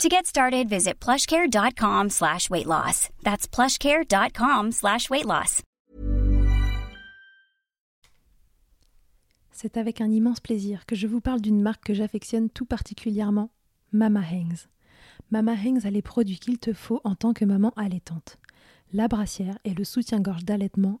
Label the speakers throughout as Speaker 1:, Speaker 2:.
Speaker 1: To get started, visit plushcare.com slash weight loss. That's plushcare.com slash weight.
Speaker 2: C'est avec un immense plaisir que je vous parle d'une marque que j'affectionne tout particulièrement, Mama Hangs. Mama Hangs a les produits qu'il te faut en tant que maman allaitante. La brassière et le soutien-gorge d'allaitement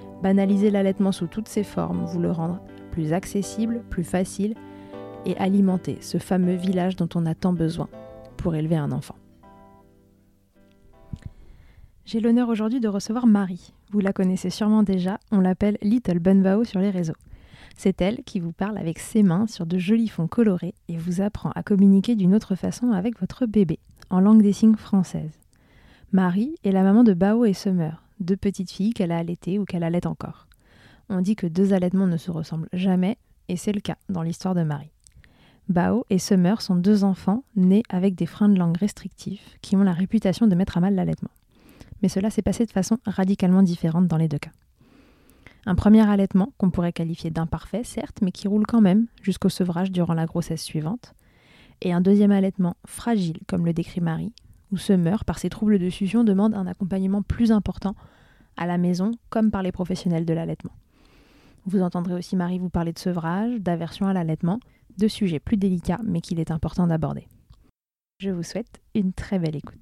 Speaker 2: Banaliser l'allaitement sous toutes ses formes, vous le rendre plus accessible, plus facile et alimenter ce fameux village dont on a tant besoin pour élever un enfant. J'ai l'honneur aujourd'hui de recevoir Marie. Vous la connaissez sûrement déjà, on l'appelle Little Bunbao sur les réseaux. C'est elle qui vous parle avec ses mains sur de jolis fonds colorés et vous apprend à communiquer d'une autre façon avec votre bébé, en langue des signes française. Marie est la maman de Bao et Summer, deux petites filles qu'elle a allaitées ou qu'elle allait encore. On dit que deux allaitements ne se ressemblent jamais, et c'est le cas dans l'histoire de Marie. Bao et Summer sont deux enfants nés avec des freins de langue restrictifs qui ont la réputation de mettre à mal l'allaitement. Mais cela s'est passé de façon radicalement différente dans les deux cas. Un premier allaitement qu'on pourrait qualifier d'imparfait, certes, mais qui roule quand même jusqu'au sevrage durant la grossesse suivante. Et un deuxième allaitement fragile, comme le décrit Marie, ou se meurt par ses troubles de fusion demande un accompagnement plus important à la maison comme par les professionnels de l'allaitement. Vous entendrez aussi Marie vous parler de sevrage, d'aversion à l'allaitement, de sujets plus délicats mais qu'il est important d'aborder. Je vous souhaite une très belle écoute.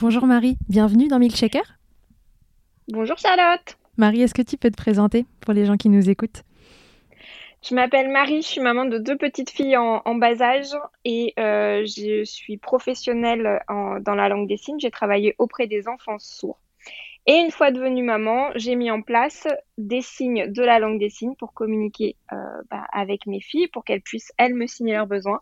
Speaker 2: Bonjour Marie, bienvenue dans Milkshaker.
Speaker 3: Bonjour Charlotte.
Speaker 2: Marie, est-ce que tu peux te présenter pour les gens qui nous écoutent?
Speaker 3: Je m'appelle Marie, je suis maman de deux petites filles en, bas âge et euh, je suis professionnelle dans la langue des signes. J'ai travaillé auprès des enfants sourds. Et une fois devenue maman, j'ai mis en place des signes de la langue des signes pour communiquer euh, bah, avec mes filles, pour qu'elles puissent, elles, me signer leurs besoins.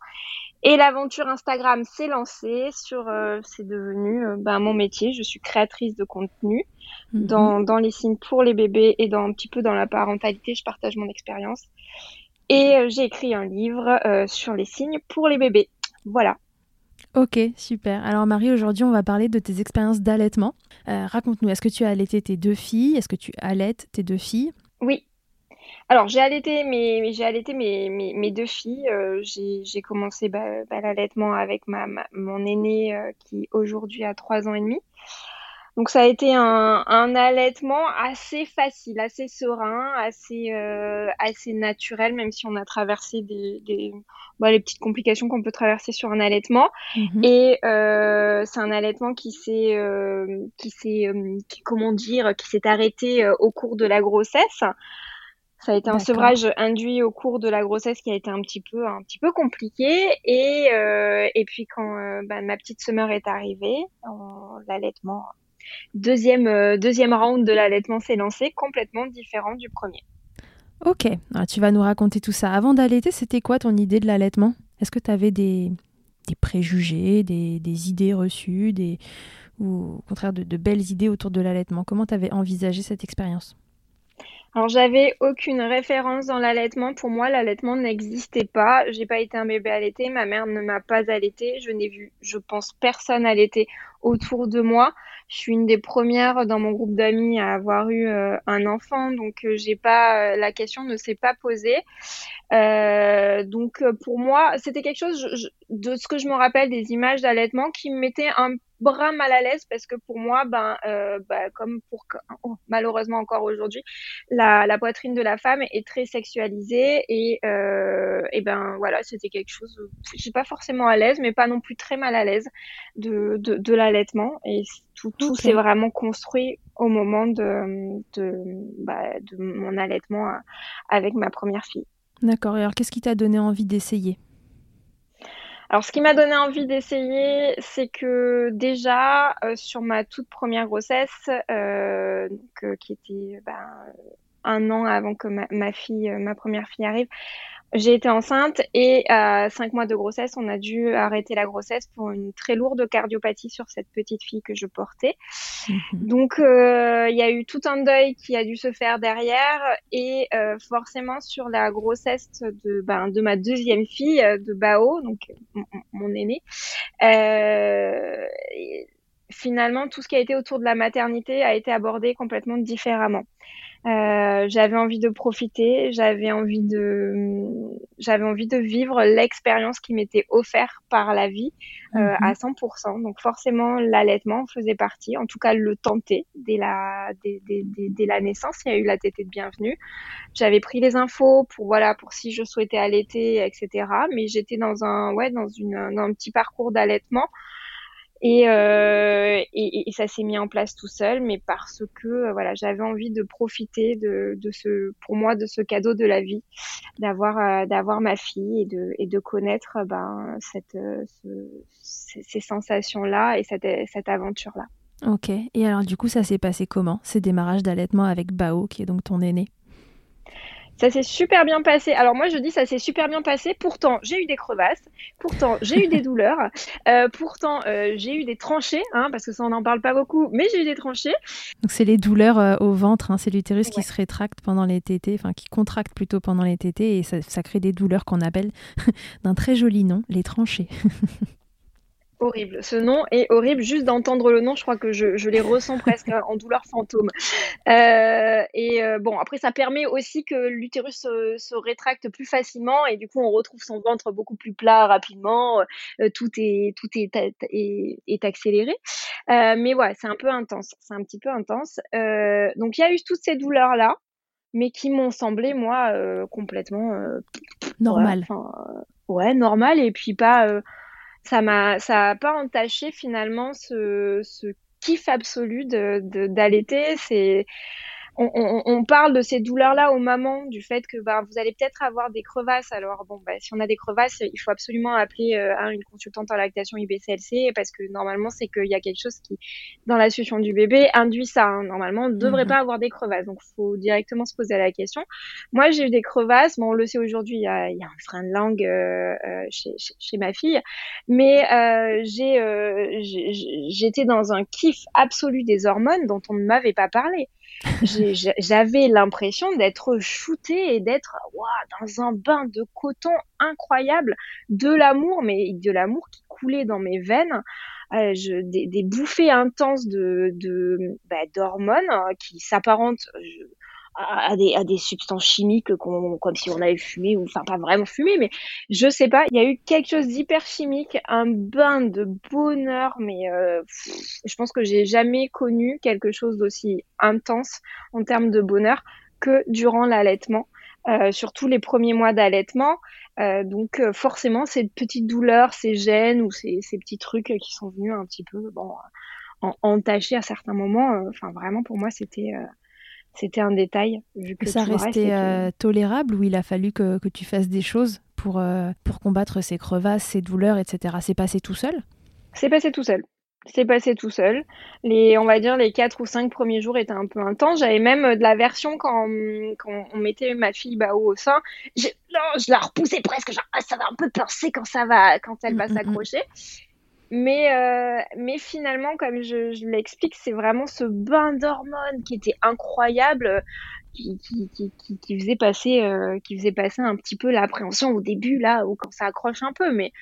Speaker 3: Et l'aventure Instagram s'est lancée sur, euh, c'est devenu bah, mon métier. Je suis créatrice de contenu mhm. dans, dans les signes pour les bébés et dans un petit peu dans la parentalité. Je partage mon expérience. Et euh, j'ai écrit un livre euh, sur les signes pour les bébés. Voilà.
Speaker 2: Ok, super. Alors Marie, aujourd'hui, on va parler de tes expériences d'allaitement. Euh, raconte-nous, est-ce que tu as allaité tes deux filles? Est-ce que tu allaites tes deux filles?
Speaker 3: Oui. Alors, j'ai allaité mes, j'ai allaité mes, mes, mes deux filles. Euh, j'ai, commencé bah, bah, l'allaitement avec ma, mon aîné euh, qui aujourd'hui a trois ans et demi. Donc ça a été un, un allaitement assez facile, assez serein, assez euh, assez naturel, même si on a traversé des, des bah, les petites complications qu'on peut traverser sur un allaitement. Mhm. Et c'est un allaitement qui s'est qui s'est comment dire qui s'est arrêté au cours de la grossesse. Ça a été un sevrage induit au cours de la grossesse qui a été un petit peu un petit peu compliqué. Et euh, et puis quand euh, bah, ma petite semeur est arrivée, l'allaitement deuxième euh, deuxième round de l'allaitement s'est lancé complètement différent du premier.
Speaker 2: Ok, Alors, tu vas nous raconter tout ça. Avant d'allaiter, c'était quoi ton idée de l'allaitement? Est-ce que tu avais des, des préjugés, des, des, idées reçues, des, ou au contraire de, de belles idées autour de l'allaitement? Comment tu avais envisagé cette expérience?
Speaker 3: Alors j'avais aucune référence dans l'allaitement. Pour moi, l'allaitement n'existait pas. J'ai pas été un bébé allaité. Ma mère ne m'a pas allaité. Je n'ai vu, je pense, personne allaiter autour de moi. Je suis une des premières dans mon groupe d'amis à avoir eu euh, un enfant, donc euh, j'ai pas euh, la question ne s'est pas posée. donc pour moi, c'était quelque chose de ce que je me rappelle des images d'allaitement qui me mettait un bras mal à l'aise parce que pour moi, ben, ben comme pour oh, malheureusement encore aujourd'hui, la, la, poitrine de la femme est très sexualisée et, euh, et ben voilà, c'était quelque chose, je suis pas forcément à l'aise, mais pas non plus très mal à l'aise de, de, de l'allaitement et tout, tout s'est vraiment construit au moment de, de, bah, de mon allaitement avec ma première fille.
Speaker 2: D'accord. Et alors, qu'est-ce qui t'a donné envie d'essayer?
Speaker 3: Alors, ce qui m'a donné envie d'essayer, c'est que déjà, euh, sur ma toute première grossesse, euh, euh, qui était ben, un an avant que ma, fille, ma première fille arrive, j'ai été enceinte et à cinq mois de grossesse, on a dû arrêter la grossesse pour une très lourde cardiopathie sur cette petite fille que je portais. Mhm. Donc, euh, il y a eu tout un deuil qui a dû se faire derrière et euh, forcément sur la grossesse de, ben, de ma deuxième fille, de Bao, donc mon, aîné. Euh, finalement, tout ce qui a été autour de la maternité a été abordé complètement différemment. Euh, j'avais envie de profiter, j'avais envie de, j'avais envie de vivre l'expérience qui m'était offerte par la vie euh, mhm. à 100%. Donc forcément, l'allaitement faisait partie, en tout cas le tenter dès la, dès, dès, dès, la naissance. Il y a eu la tétée de bienvenue. J'avais pris les infos pour voilà, pour si je souhaitais allaiter, etc. Mais j'étais dans un, ouais, dans une, dans un petit parcours d'allaitement euh, et, et, ça s'est mis en place tout seul, mais parce que euh, voilà, j'avais envie de profiter de, de, ce, pour moi, de ce cadeau de la vie, d'avoir euh, d'avoir ma fille et de, et de connaître ben cette, ces, sensations là et cette, cette aventure là.
Speaker 2: Ok. Et alors du coup, ça s'est passé comment Ces démarrages d'allaitement avec Bao, qui est donc ton aîné?
Speaker 3: Ça s'est super bien passé. Alors moi je dis ça s'est super bien passé. Pourtant j'ai eu des crevasses. Pourtant j'ai eu des douleurs. Euh, pourtant euh, j'ai eu des tranchées, hein, parce que ça on n'en parle pas beaucoup, mais j'ai eu des tranchées.
Speaker 2: Donc c'est les douleurs euh, au ventre, hein, c'est l'utérus qui se rétracte pendant les tétés, enfin qui contracte plutôt pendant les tétés et ça, ça crée des douleurs qu'on appelle d'un très joli nom, les tranchées.
Speaker 3: horrible. Ce nom est horrible. Juste d'entendre le nom, je crois que je, je les ressens presque en douleur fantôme. Euh, et euh, bon, après, ça permet aussi que l'utérus se, rétracte plus facilement et du coup, on retrouve son ventre beaucoup plus plat rapidement. Euh, tout est tout est, est, est accéléré. mais ouais, c'est un peu intense. C'est un petit peu intense. donc, il y a eu toutes ces douleurs là mais qui m'ont semblé moi complètement
Speaker 2: normal.
Speaker 3: Ouais, normal et puis pas ça m'a ça a pas entaché finalement ce, ce kiff absolu de d'allaiter. C'est on, parle de ces douleurs-là aux mamans, du fait que bah, vous allez peut-être avoir des crevasses. Alors bon, bah, si on a des crevasses, il faut absolument appeler euh, une consultante en lactation IBCLC parce que normalement c'est qu'il y a quelque chose qui, dans la situation du bébé, induit ça. Hein. Normalement, on ne devrait mhm. pas avoir des crevasses, donc faut directement se poser la question. Moi, j'ai eu des crevasses. Bon, on le sait aujourd'hui, il y a, y a, un frein de langue euh, euh chez, chez, chez, ma fille, mais euh, j'ai j'étais dans un kiff absolu des hormones dont on ne m'avait pas parlé j'avais l'impression d'être shootée et d'être dans un bain de coton incroyable, de l'amour, mais de l'amour qui coulait dans mes veines. Euh, des, bouffées intenses de, bah, d'hormones euh, qui s'apparentent à, des, à des substances chimiques comme si on avait fumé ou enfin pas vraiment fumé mais je sais pas il y a eu quelque chose d'hyper chimique un bain de bonheur mais euh, je pense que j'ai jamais connu quelque chose d'aussi intense en termes de bonheur que durant l'allaitement euh, surtout les premiers mois d'allaitement. Euh, donc euh, forcément ces petites douleurs ces gènes ou ces, ces petits trucs qui sont venus un petit peu bon entacher à certains moments enfin vraiment pour moi c'était c'était un détail.
Speaker 2: Vu que ça restait euh, tolérable ou il a fallu que, que, tu fasses des choses pour, euh, pour combattre ces crevasses, ces douleurs, etc. C'est passé tout seul?
Speaker 3: C'est passé tout seul. C'est passé tout seul. Les, on va dire les quatre ou cinq premiers jours étaient un peu intenses. J'avais même euh, de la version quand, quand on mettait ma fille Bao au sein. Je, non, je la repoussais presque. Genre, ah, ça va un peu pincer quand ça va, quand elle va mm, mm, mm. s'accrocher. Mais, euh, mais finalement, comme je, je l'explique, c'est vraiment ce bain d'hormones qui était incroyable, qui, qui, qui, qui faisait passer, euh, qui faisait passer un petit peu l'appréhension au début, là, ou quand ça accroche un peu. Mais,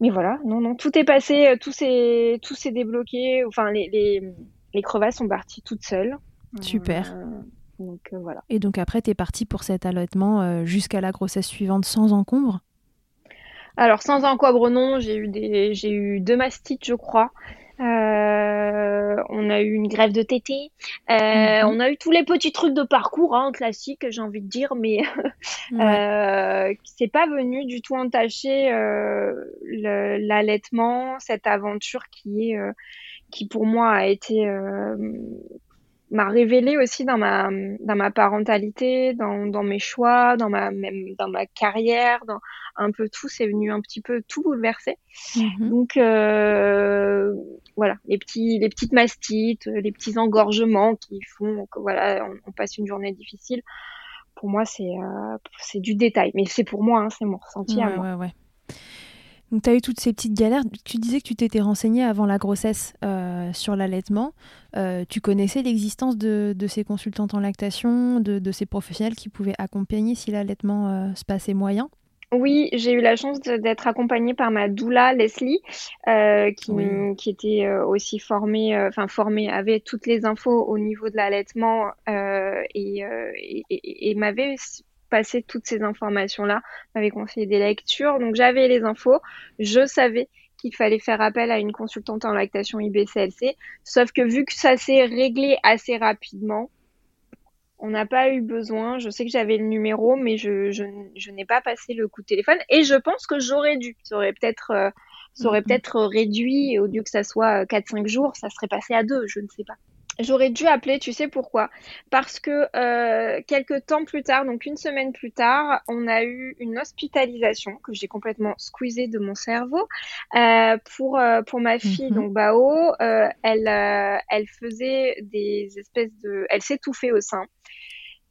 Speaker 3: mais voilà, non, non, tout est passé, euh, tout s'est, tout s'est débloqué. Enfin, les, les, les, crevasses sont parties toutes seules.
Speaker 2: Super.
Speaker 3: donc voilà.
Speaker 2: Et donc après, tu es partie pour cet allaitement jusqu'à la grossesse suivante sans encombre?
Speaker 3: Alors sans encombre non, j'ai eu des, j'ai eu deux mastites, je crois. Euh, on a eu une grève de tété. Euh, mhm. On a eu tous les petits trucs de parcours hein, classiques, j'ai envie de dire, mais euh, c'est pas venu du tout entacher euh, l'allaitement, cette aventure qui est, euh, qui pour moi a été m'a révélé aussi dans ma dans ma parentalité, dans, dans mes choix, dans ma même dans ma carrière, dans un peu tout, c'est venu un petit peu tout bouleverser. Mhm. Donc euh, voilà, les petits les petites mastites, les petits engorgements qui font que voilà, on, passe une journée difficile. Pour moi, c'est euh, c'est du détail, mais c'est pour moi, hein, c'est mon ressenti à moi.
Speaker 2: Ouais, ouais. Donc, tu as eu toutes ces petites galères. Tu disais que tu t'étais renseignée avant la grossesse euh, sur l'allaitement. Euh, tu connaissais l'existence de, ces consultantes en lactation, de, ces professionnels qui pouvaient accompagner si l'allaitement euh, se passait moyen?
Speaker 3: Oui, j'ai eu la chance d'être accompagnée par ma doula Leslie, qui, qui, était aussi formée, enfin formée, avait toutes les infos au niveau de l'allaitement et, et, et m'avait passer toutes ces informations-là, m'avait conseillé des lectures, donc j'avais les infos, je savais qu'il fallait faire appel à une consultante en lactation IBCLC, sauf que vu que ça s'est réglé assez rapidement, on n'a pas eu besoin. Je sais que j'avais le numéro, mais je, je, n'ai pas passé le coup de téléphone. Et je pense que j'aurais dû. Ça aurait peut-être euh, mm-hmm. peut-être réduit, au lieu que ça soit 4-5 jours, ça serait passé à 2, je ne sais pas. J'aurais dû appeler, tu sais pourquoi? Parce que euh, quelques temps plus tard, donc une semaine plus tard, on a eu une hospitalisation que j'ai complètement squeezée de mon cerveau euh, pour euh, pour ma fille, mhm. donc Bao. Elle elle faisait des espèces de, elle s'étouffait au sein.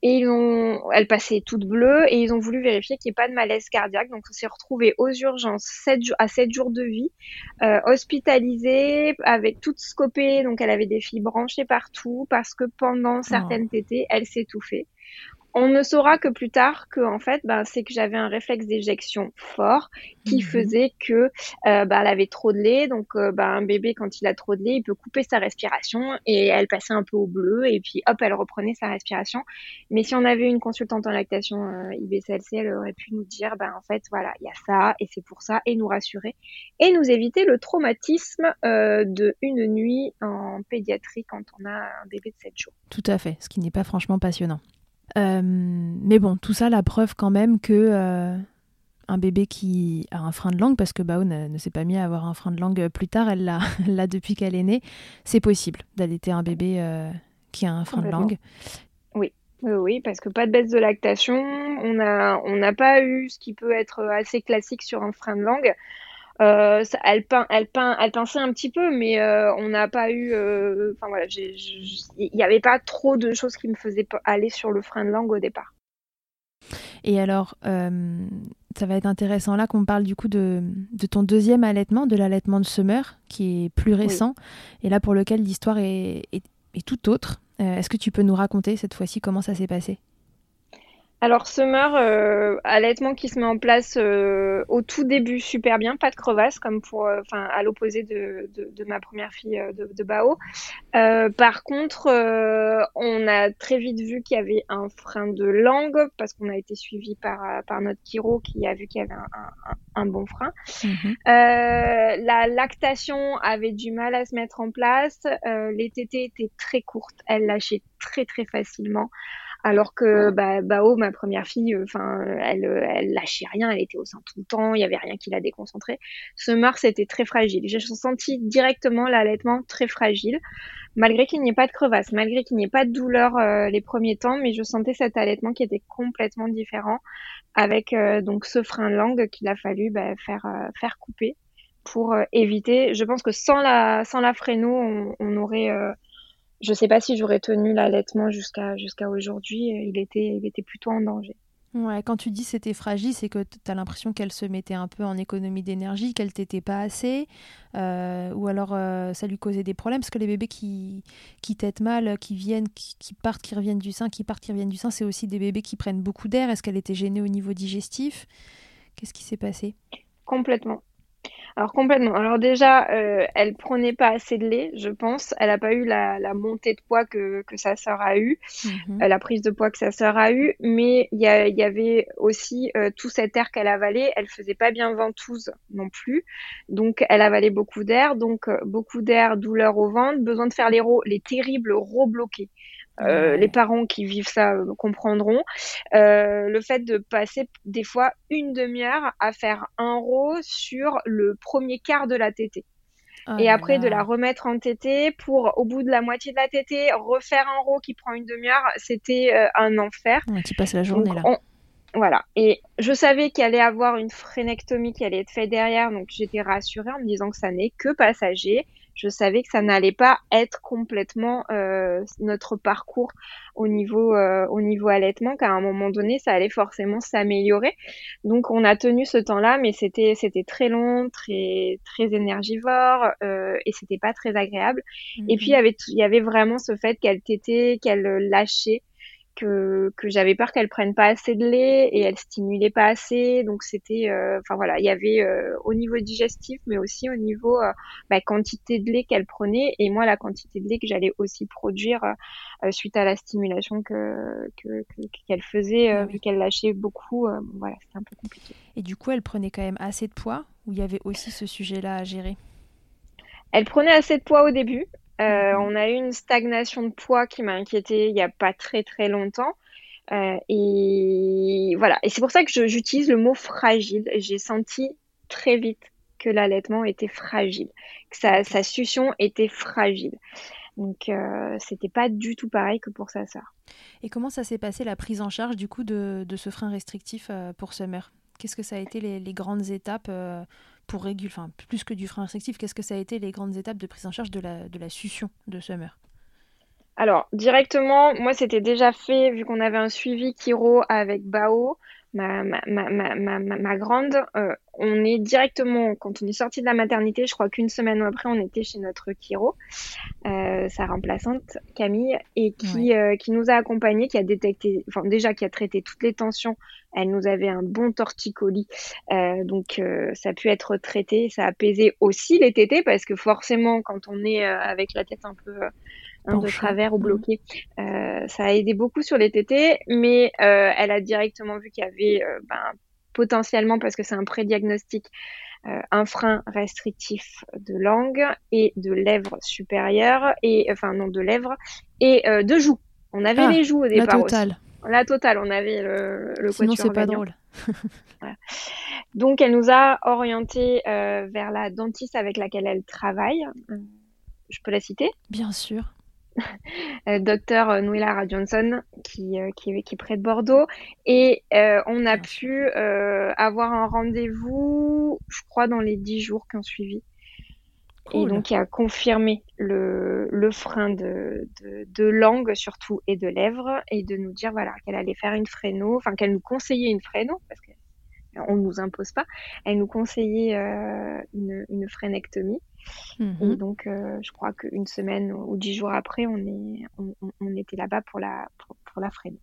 Speaker 3: Et ils ont, elle passait toute bleue et ils ont voulu vérifier qu'il n'y ait pas de malaise cardiaque. Donc on s'est retrouvé aux urgences 7, à 7 jours de vie, euh, hospitalisée, avec toute scopée. Donc elle avait des filles branchées partout parce que pendant certaines oh. tétées, elle s'étouffait. On ne saura que plus tard que en fait, ben, c'est que j'avais un réflexe d'éjection fort qui mhm. faisait que euh, ben, elle avait trop de lait. Donc, euh, ben, un bébé quand il a trop de lait, il peut couper sa respiration et elle passait un peu au bleu et puis hop, elle reprenait sa respiration. Mais si on avait une consultante en lactation euh, IBCLC, elle aurait pu nous dire, ben en fait, voilà, il y a ça et c'est pour ça et nous rassurer et nous éviter le traumatisme de une nuit en pédiatrie quand on a un bébé de 7 jours.
Speaker 2: Tout à fait, ce qui n'est pas franchement passionnant. Euh, mais bon, tout ça, la preuve quand même que euh, un bébé qui a un frein de langue, parce que Bao ne, s'est pas mis à avoir un frein de langue plus tard, elle l'a depuis qu'elle est née, c'est possible d'allaiter un bébé euh, qui a un frein de langue.
Speaker 3: Oui. Oui, parce que pas de baisse de lactation, on n'a on pas eu ce qui peut être assez classique sur un frein de langue. Euh, elle, peint, elle, peint, elle pinçait un petit peu, mais euh, on n'a pas eu. Euh, enfin voilà, il n'y avait pas trop de choses qui me faisaient aller sur le frein de langue au départ.
Speaker 2: Et alors, ça va être intéressant là qu'on parle du coup de, de ton deuxième allaitement, de l'allaitement de Summer, qui est plus récent, et là pour lequel l'histoire est, est, est, tout autre. Est-ce que tu peux nous raconter cette fois-ci comment ça s'est passé?
Speaker 3: Alors, Summer, euh, allaitement qui se met en place euh, au tout début super bien, pas de crevasse, comme pour, euh, enfin, à l'opposé de, de, ma première fille euh, de, de Bao. par contre, on a très vite vu qu'il y avait un frein de langue parce qu'on a été suivi par, par notre chiro qui a vu qu'il y avait un, un, bon frein. Mhm. la lactation avait du mal à se mettre en place. les tétés étaient très courtes, elle lâchait très très facilement. Alors que bah, Bao, ma première fille, euh, enfin, elle, elle lâchait rien, elle était au sein tout le temps, il y avait rien qui la déconcentrée. Summer, c'était très fragile. J'ai senti directement l'allaitement très fragile, malgré qu'il n'y ait pas de crevasse, malgré qu'il n'y ait pas de douleur euh, les premiers temps, mais je sentais cet allaitement qui était complètement différent, avec euh, donc ce frein de langue qu'il a fallu bah, faire faire couper pour éviter. Je pense que sans la sans la fréno, on, on aurait je sais pas si j'aurais tenu l'allaitement jusqu'à jusqu'à aujourd'hui. Il était, il était plutôt en danger.
Speaker 2: Ouais, quand tu dis c'était fragile, c'est que tu as l'impression qu'elle se mettait un peu en économie d'énergie, qu'elle t'était pas assez, euh, ou alors euh, ça lui causait des problèmes, parce que les bébés qui, qui têtent mal, qui viennent, qui, qui, partent, qui reviennent du sein, qui partent, qui reviennent du sein, c'est aussi des bébés qui prennent beaucoup d'air. Est-ce qu'elle était gênée au niveau digestif? Qu'est-ce qui s'est passé?
Speaker 3: Complètement. Alors complètement. Alors déjà, euh, elle prenait pas assez de lait, je pense. Elle a pas eu la, la montée de poids que, que sa sœur a eu, mhm. euh, la prise de poids que sa sœur a eu. Mais il y, y, avait aussi euh, tout cet air qu'elle avalait. Elle faisait pas bien ventouse non plus, donc elle avalait beaucoup d'air. Donc beaucoup d'air, douleur au ventre, besoin de faire les, les terribles ro bloqués. Euh, les parents qui vivent ça euh, comprendront. Euh, le fait de passer des fois une demi-heure à faire un row sur le premier quart de la tétée. Oh et après de la remettre en tétée pour au bout de la moitié de la tétée refaire un row qui prend une demi-heure, c'était un enfer.
Speaker 2: tu passes la journée là.
Speaker 3: Voilà. Et je savais qu'il allait avoir une frénectomie qui allait être faite derrière, donc j'étais rassurée en me disant que ça n'est que passager je savais que ça n'allait pas être complètement euh, notre parcours au niveau euh, au niveau allaitement qu'à un moment donné ça allait forcément s'améliorer. Donc on a tenu ce temps-là mais c'était c'était très long très très énergivore euh, et c'était pas très agréable. Et puis il y mhm. avait il y avait vraiment ce fait qu'elle tétait qu'elle lâchait que, que j'avais peur qu'elle prenne pas assez de lait et elle stimulait pas assez. Donc c'était, euh, enfin voilà, il y avait euh, au niveau digestif, mais aussi au niveau euh, bah, quantité de lait qu'elle prenait et moi la quantité de lait que j'allais aussi produire suite à la stimulation que qu'elle faisait vu qu'elle lâchait beaucoup. voilà, c'était un peu compliqué.
Speaker 2: Et du coup, elle prenait quand même assez de poids ou il y avait aussi ce sujet-là à gérer?
Speaker 3: Elle prenait assez de poids au début. Euh, mhm. on a eu une stagnation de poids qui m'a inquiétée il n'y a pas très très longtemps. Euh, et voilà. Et c'est pour ça que j'utilise le mot fragile. J'ai senti très vite que l'allaitement était fragile, que sa, sa succion était fragile. Donc euh, c'était pas du tout pareil que pour sa sœur.
Speaker 2: Et comment ça s'est passé la prise en charge du coup de, ce frein restrictif euh, pour Summer Qu'est-ce que ça a été les, grandes étapes pour réguler, enfin plus que du frein restrictif, qu'est-ce que ça a été les grandes étapes de prise en charge de la, de la succion de Summer?
Speaker 3: Alors, directement, moi, c'était déjà fait, vu qu'on avait un suivi Kiro avec Bao, ma, ma, ma, ma, ma grande, euh, on est directement, quand on est sorti de la maternité, je crois qu'une semaine après, on était chez notre Kiro, euh, sa remplaçante, Camille, et qui, euh, qui nous a accompagnés, qui a détecté, enfin, déjà, qui a traité toutes les tensions. Elle nous avait un bon torticolis, euh, donc euh, ça a pu être traité, ça a apaisé aussi les tétés, parce que forcément, quand on est avec la tête un peu de travers ou mhm. bloqué. Euh, ça a aidé beaucoup sur les tétés, mais euh, elle a directement vu qu'il y avait euh, ben, potentiellement, parce que c'est un prédiagnostic, un frein restrictif de langue et de lèvres supérieures, et enfin non de lèvres, et de joues. On avait ah, les joues au départ. La totale. La totale, on avait le, le
Speaker 2: Sinon, c'est pas drôle.
Speaker 3: Donc, elle nous a orienté vers la dentiste avec laquelle elle travaille. Je peux la citer?
Speaker 2: Bien sûr.
Speaker 3: Euh, docteur Nouila Johnson qui, euh, qui, qui, est près de Bordeaux. Et euh, on a pu avoir un rendez-vous, je crois, dans les dix jours qui ont suivi. Et donc, il a confirmé le, le frein de, de, de, langue, surtout, et de lèvres, et de nous dire voilà, qu'elle allait faire une fréno, enfin, qu'elle nous conseillait une fréno, parce qu'on ne nous impose pas. Elle nous conseillait une, une frénectomie. Et mhm. donc, euh, je crois qu'une semaine ou dix jours après, on, est, on, était là-bas pour la, pour, la freine.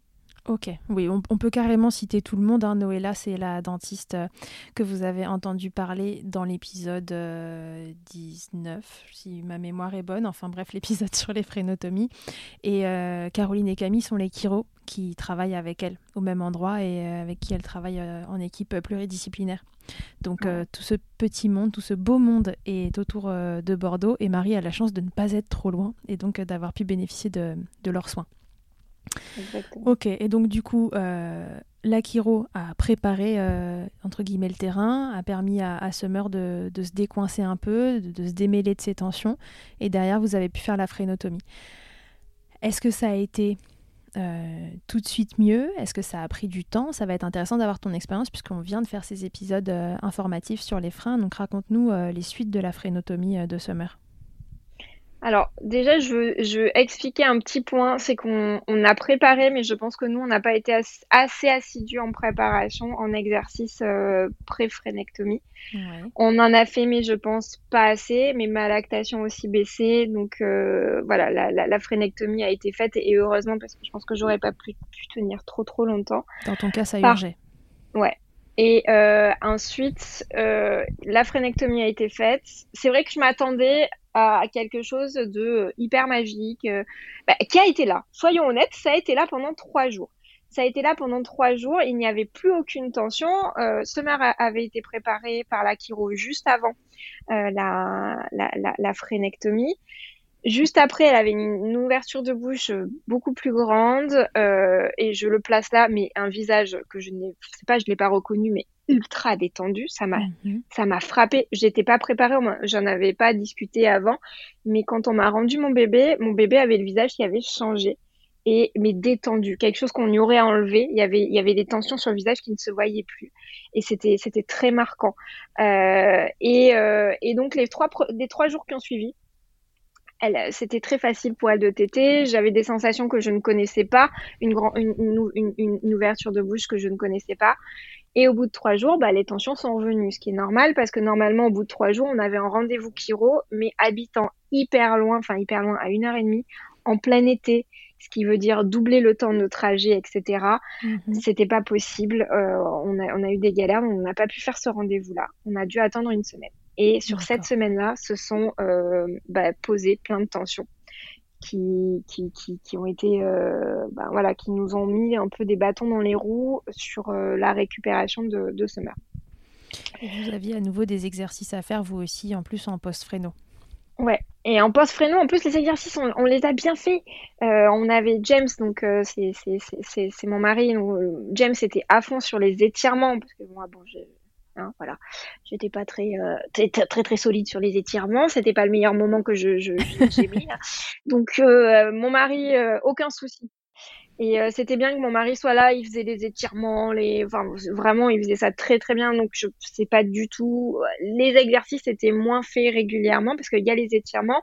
Speaker 2: Ok, oui, on, peut carrément citer tout le monde. Hein. Noëlla, c'est la dentiste euh, que vous avez entendu parler dans l'épisode 19, euh, si ma mémoire est bonne. Enfin bref, l'épisode sur les frénotomies. Et euh, Caroline et Camille sont les chiro qui travaillent avec elle au même endroit et avec qui elle travaille en équipe pluridisciplinaire. Donc tout ce petit monde, tout ce beau monde est autour de Bordeaux et Marie a la chance de ne pas être trop loin et donc d'avoir pu bénéficier de leurs soins. Ok, et donc du coup, euh, l'Akiro a préparé, euh, entre guillemets, le terrain, a permis à, Summer de, se décoincer un peu, de, se démêler de ses tensions, et derrière, vous avez pu faire la frénotomie. Est-ce que ça a été euh, tout de suite mieux? Est-ce que ça a pris du temps? Ça va être intéressant d'avoir ton expérience puisqu'on vient de faire ces épisodes informatifs sur les freins. Donc raconte-nous les suites de la frénotomie de Summer.
Speaker 3: Alors déjà, je veux, je expliquer un petit point, c'est qu'on on a préparé, mais je pense que nous, on n'a pas été assez assidus en préparation, en exercice euh, pré-frénectomie. On en a fait, mais je pense pas assez, mais ma lactation aussi baissé, donc euh, voilà, la, la, la, frénectomie a été faite et heureusement parce que je pense que j'aurais pas pu, pu, tenir trop trop longtemps.
Speaker 2: Dans ton cas, ça urgeait.
Speaker 3: Ouais, et euh, ensuite, euh, la frénectomie a été faite. C'est vrai que je m'attendais à, quelque chose de hyper magique, euh, bah, qui a été là. Soyons honnêtes, ça a été là pendant trois jours. Ça a été là pendant trois jours. Il n'y avait plus aucune tension. Euh, Summer avait été préparé par la chiro juste avant euh, la, la, la, la frénectomie. Juste après, elle avait une, ouverture de bouche euh, beaucoup plus grande euh, et je le place là, mais un visage que je n'ai, sais pas, je l'ai pas reconnu, mais ultra détendu. Ça m'a, mhm. ça m'a frappé. J'étais pas préparée, j'en avais pas discuté avant, mais quand on m'a rendu mon bébé, mon bébé avait le visage qui avait changé et mais détendu, quelque chose qu'on y aurait enlevé. Il y avait, il y avait des tensions sur le visage qui ne se voyaient plus et c'était, c'était très marquant. Euh, et, euh, et donc les trois, les trois jours qui ont suivi elle, c'était très facile pour elle de téter. J'avais des sensations que je ne connaissais pas, une, grand, une, une, une, ouverture de bouche que je ne connaissais pas. Et au bout de trois jours, bah, les tensions sont revenues, ce qui est normal parce que normalement, au bout de trois jours, on avait un rendez-vous chiro, mais habitant hyper loin, enfin hyper loin, à une heure et demie, en plein été, ce qui veut dire doubler le temps de trajet, etc. Mhm. C'était pas possible. Euh, on, a, on a eu des galères, on n'a pas pu faire ce rendez-vous-là. On a dû attendre une semaine. Et sur cette semaine-là, se sont euh, bah, posées plein de tensions qui, qui, qui, qui ont été, euh, bah, voilà, qui nous ont mis un peu des bâtons dans les roues sur euh, la récupération de, de Summer.
Speaker 2: Et vous aviez à nouveau des exercices à faire, vous aussi, en plus en post-fréno.
Speaker 3: Ouais, et en post-fréno, en plus, les exercices, on, on les a bien faits. Euh, on avait James, donc euh, c'est mon mari. James était à fond sur les étirements, parce que moi, bon, Hein, voilà, j'étais pas très, euh, très, très très solide sur les étirements. C'était pas le meilleur moment que je j'ai mis. Donc euh, mon mari, euh, aucun souci. Et c'était bien que mon mari soit là. Il faisait les étirements, les, enfin vraiment, il faisait ça très très bien. Donc je sais pas du tout. Les exercices étaient moins faits régulièrement parce qu'il y a les étirements.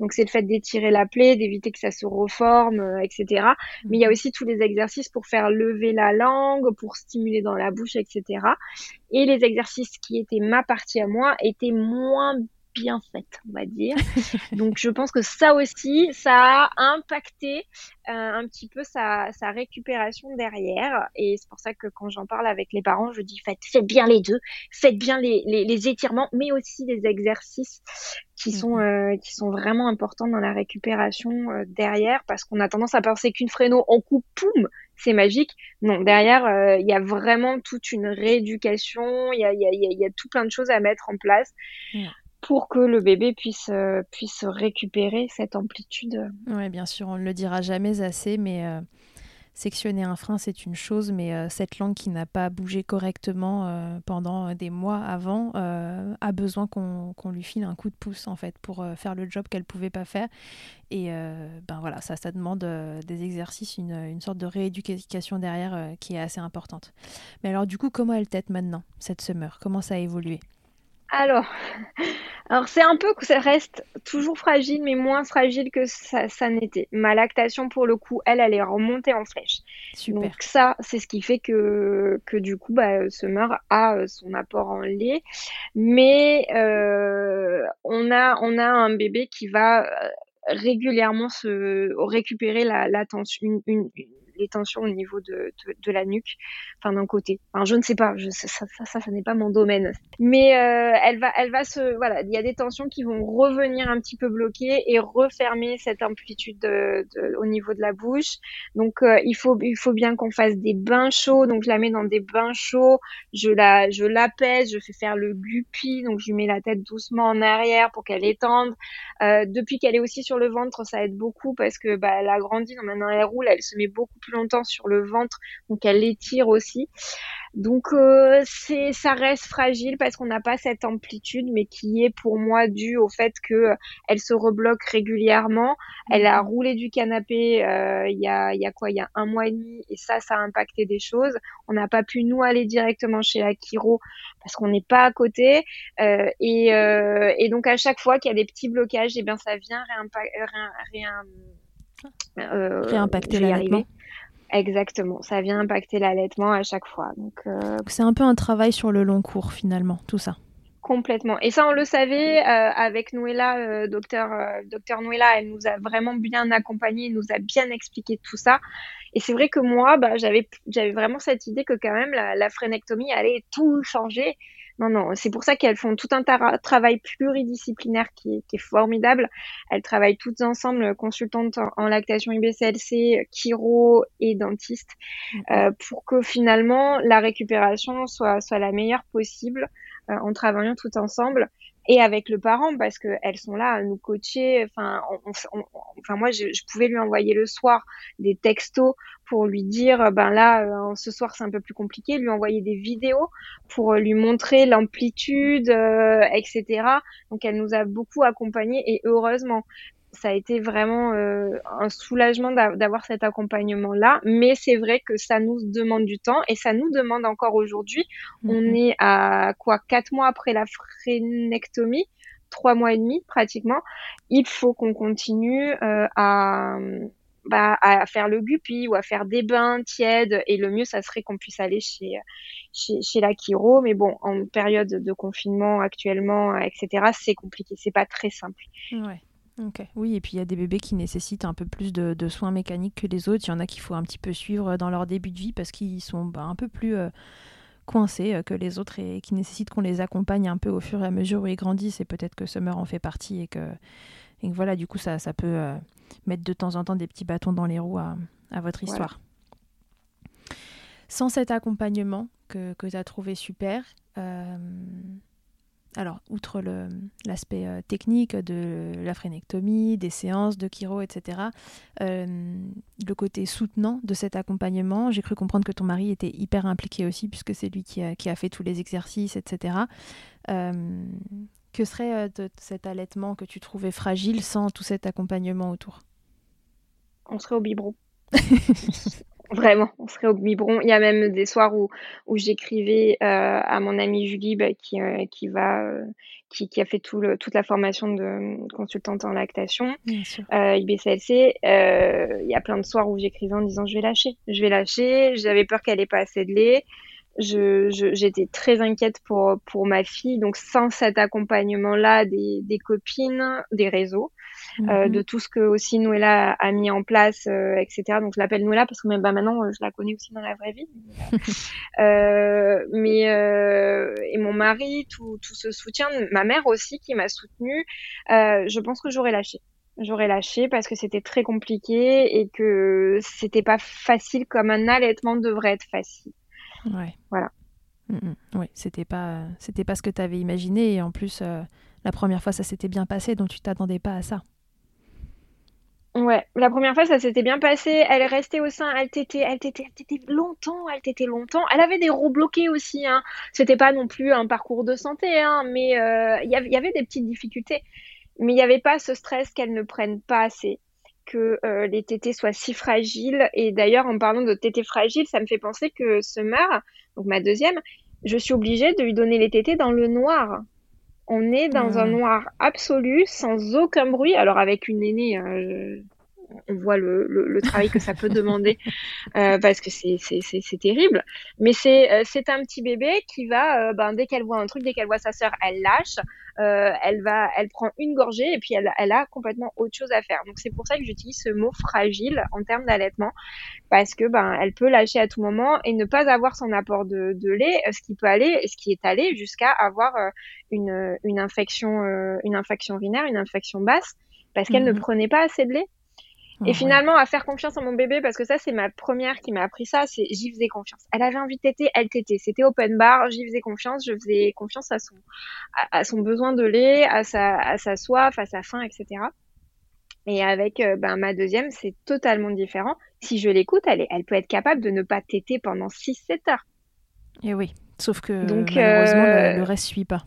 Speaker 3: Donc c'est le fait d'étirer la plaie, d'éviter que ça se reforme, euh, etc. Mais il y a aussi tous les exercices pour faire lever la langue, pour stimuler dans la bouche, etc. Et les exercices qui étaient ma partie à moi étaient moins bien faite, on va dire. Donc je pense que ça aussi, ça a impacté euh, un petit peu sa, sa, récupération derrière. Et c'est pour ça que quand j'en parle avec les parents, je dis faites, faites bien les deux, faites bien les, les, les étirements, mais aussi les exercices qui sont, mhm. euh, qui sont vraiment importants dans la récupération euh, derrière, parce qu'on a tendance à penser qu'une fréno en coupe, poum, c'est magique. Non, derrière, il y a vraiment toute une rééducation, il y a, y, a, y a, tout plein de choses à mettre en place pour que le bébé puisse, euh, puisse récupérer cette amplitude.
Speaker 2: Oui, bien sûr, on ne le dira jamais assez, mais euh, sectionner un frein, c'est une chose, mais euh, cette langue qui n'a pas bougé correctement pendant des mois avant a besoin qu'on lui file un coup de pouce, en fait, pour faire le job qu'elle ne pouvait pas faire. Et ben voilà, ça, ça demande des exercices, une, une, sorte de rééducation derrière qui est assez importante. Mais alors, du coup, comment elle tête maintenant, cette summer? Comment ça a évolué?
Speaker 3: Alors, alors c'est un peu que ça reste toujours fragile, mais moins fragile que ça, n'était. Ma lactation, pour le coup, elle, elle est remontée en flèche. Super. Donc ça, c'est ce qui fait que, que du coup, bah, Summer a euh, son apport en lait. Mais euh, on, a, on a un bébé qui va euh, régulièrement se récupérer la, la tension, une, les tensions au niveau de, de, la nuque, enfin d'un côté. Enfin, je ne sais pas, ça, ça, ça, n'est pas mon domaine. Mais euh, elle va, elle va se, voilà, il y a des tensions qui vont revenir un petit peu bloquer et refermer cette amplitude de, au niveau de la bouche. Donc euh, il faut, il faut bien qu'on fasse des bains chauds. Donc je la mets dans des bains chauds, je la, je l'apaise, je fais faire le guppy, donc je lui mets la tête doucement en arrière pour qu'elle étende. Euh, depuis qu'elle est aussi sur le ventre, ça aide beaucoup parce que bah, elle a grandi, donc maintenant elle roule, elle se met beaucoup plus longtemps sur le ventre, donc elle l'étire aussi. Donc euh, c'est ça reste fragile parce qu'on n'a pas cette amplitude, mais qui est pour moi due au fait que euh, elle se rebloque régulièrement. Elle a roulé du canapé euh, il y a y a quoi il y a un mois et demi et ça ça a impacté des choses. On n'a pas pu nous aller directement chez la chiro parce qu'on n'est pas à côté et, donc à chaque fois qu'il y a des petits blocages, et eh bien ça vient
Speaker 2: réimpacter l'allaitement.
Speaker 3: Exactement, ça vient impacter l'allaitement à chaque fois. Donc,
Speaker 2: euh, c'est un peu un travail sur le long cours finalement, tout ça.
Speaker 3: Complètement. Et ça, on le savait euh, avec Noëlla, euh, docteur, docteur Noëlla, elle nous a vraiment bien accompagnés, nous a bien expliqué tout ça. Et c'est vrai que moi, bah, j'avais, j'avais vraiment cette idée que quand même la, la frénectomie allait tout changer. Non, non, c'est pour ça qu'elles font tout un travail pluridisciplinaire qui, qui, est formidable. Elles travaillent toutes ensemble, consultantes en, lactation IBCLC, chiro et dentiste, euh, pour que finalement la récupération soit, soit la meilleure possible euh, en travaillant tout ensemble et avec le parent parce que elles sont là à nous coacher. Enfin, enfin moi, je, pouvais lui envoyer le soir des textos pour lui dire, ben là, euh, ce soir c'est un peu plus compliqué. Lui envoyer des vidéos pour lui montrer l'amplitude, euh, etc. Donc elle nous a beaucoup accompagnés et heureusement ça a été vraiment euh, un soulagement d'avoir cet accompagnement-là. Mais c'est vrai que ça nous demande du temps et ça nous demande encore aujourd'hui. On mhm. est à quoi quatre mois après la frénectomie, trois mois et demi pratiquement. Il faut qu'on continue euh, à bah, à faire le guppy ou à faire des bains tièdes. Et le mieux, ça serait qu'on puisse aller chez, chez, chez la chiro. Mais bon, en période de confinement actuellement, etc., c'est compliqué. C'est pas très simple.
Speaker 2: Ouais. Oui, et puis il y a des bébés qui nécessitent un peu plus de, soins mécaniques que les autres. Il y en a qu'il faut un petit peu suivre dans leur début de vie parce qu'ils sont bah, un peu plus euh, coincés euh, que les autres et qui nécessitent qu'on les accompagne un peu au fur et à mesure où ils grandissent. Et peut-être que Summer en fait partie et que, et voilà, du coup, ça, ça peut euh, mettre de temps en temps des petits bâtons dans les roues à, votre histoire. Sans cet accompagnement que, que tu as trouvé super, alors, outre l'aspect euh, technique de la frénectomie, des séances de chiro, etc., euh, le côté soutenant de cet accompagnement, j'ai cru comprendre que ton mari était hyper impliqué aussi, puisque c'est lui qui a, fait tous les exercices, etc. Euh, que serait cet allaitement que tu trouvais fragile sans tout cet accompagnement autour?
Speaker 3: On serait au biberon. Vraiment, on serait au biberon. Il y a même des soirs où, où j'écrivais euh, à mon amie Julie bah, qui, euh, qui, va, euh, qui, qui, a fait tout le, toute la formation de consultante en lactation, IBCLC. il y a plein de soirs où j'écrivais en disant je vais lâcher, je vais lâcher. J'avais peur qu'elle ait pas assez de lait. Je, j'étais très inquiète pour, pour ma fille. Donc sans cet accompagnement-là des, des copines, des réseaux, euh, de mhm. tout ce que aussi Noëlla a, mis en place, euh, etc. Donc je l'appelle Noëlla parce que même bah, maintenant je la connais aussi dans la vraie vie. euh, mais euh, et mon mari, tout, tout ce soutien, ma mère aussi qui m'a soutenue. je pense que j'aurais lâché j'aurais lâché parce que c'était très compliqué et que c'était pas facile comme un allaitement devrait être facile.
Speaker 2: Ouais.
Speaker 3: Voilà.
Speaker 2: Mm, mm. Oui, c'était pas c'était pas ce que tu avais imaginé et en plus la première fois ça s'était bien passé donc tu t'attendais pas à ça.
Speaker 3: Ouais, la première fois ça s'était bien passé. Elle est restée au sein, elle t'était, elle t'était, elle longtemps, elle t'était longtemps. Elle avait des roues bloquées aussi. Hein. C'était pas non plus un parcours de santé, hein, mais euh, il y, avait des petites difficultés. Mais il n'y avait pas ce stress qu'elle ne prenne pas assez, que euh, les tétés soient si fragiles. Et d'ailleurs, en parlant de tétés fragiles, ça me fait penser que Summer, donc ma deuxième, je suis obligée de lui donner les tétés dans le noir. On est dans un noir absolu, sans aucun bruit. Alors avec une aînée, hein, on voit le, le, travail que ça peut demander euh, parce que c'est c'est terrible. Mais c'est euh, c'est un petit bébé qui va, ben, dès qu'elle voit un truc, dès qu'elle voit sa sœur, elle lâche, elle va, elle prend une gorgée et puis elle, elle a complètement autre chose à faire. Donc c'est pour ça que j'utilise ce mot fragile en termes d'allaitement parce que ben elle peut lâcher à tout moment et ne pas avoir son apport de, de lait, ce qui peut aller, ce qui est allé jusqu'à avoir une, une infection, une infection urinaire, une infection basse parce qu'elle ne mhm. prenait pas assez de lait. Et finalement, à faire confiance en mon bébé, parce que ça, c'est ma première qui m'a appris ça, c'est j'y faisais confiance. Elle avait envie de téter, elle tétait. C'était open bar, j'y faisais confiance, je faisais confiance à son, à, son besoin de lait, à sa, à sa soif, à sa faim, etc. Et avec euh, ben, ma deuxième, c'est totalement différent. Si je l'écoute, elle, elle peut être capable de ne pas téter pendant 6-7 heures.
Speaker 2: Et oui, sauf que Donc, malheureusement, le, le, euh, reste suit pas.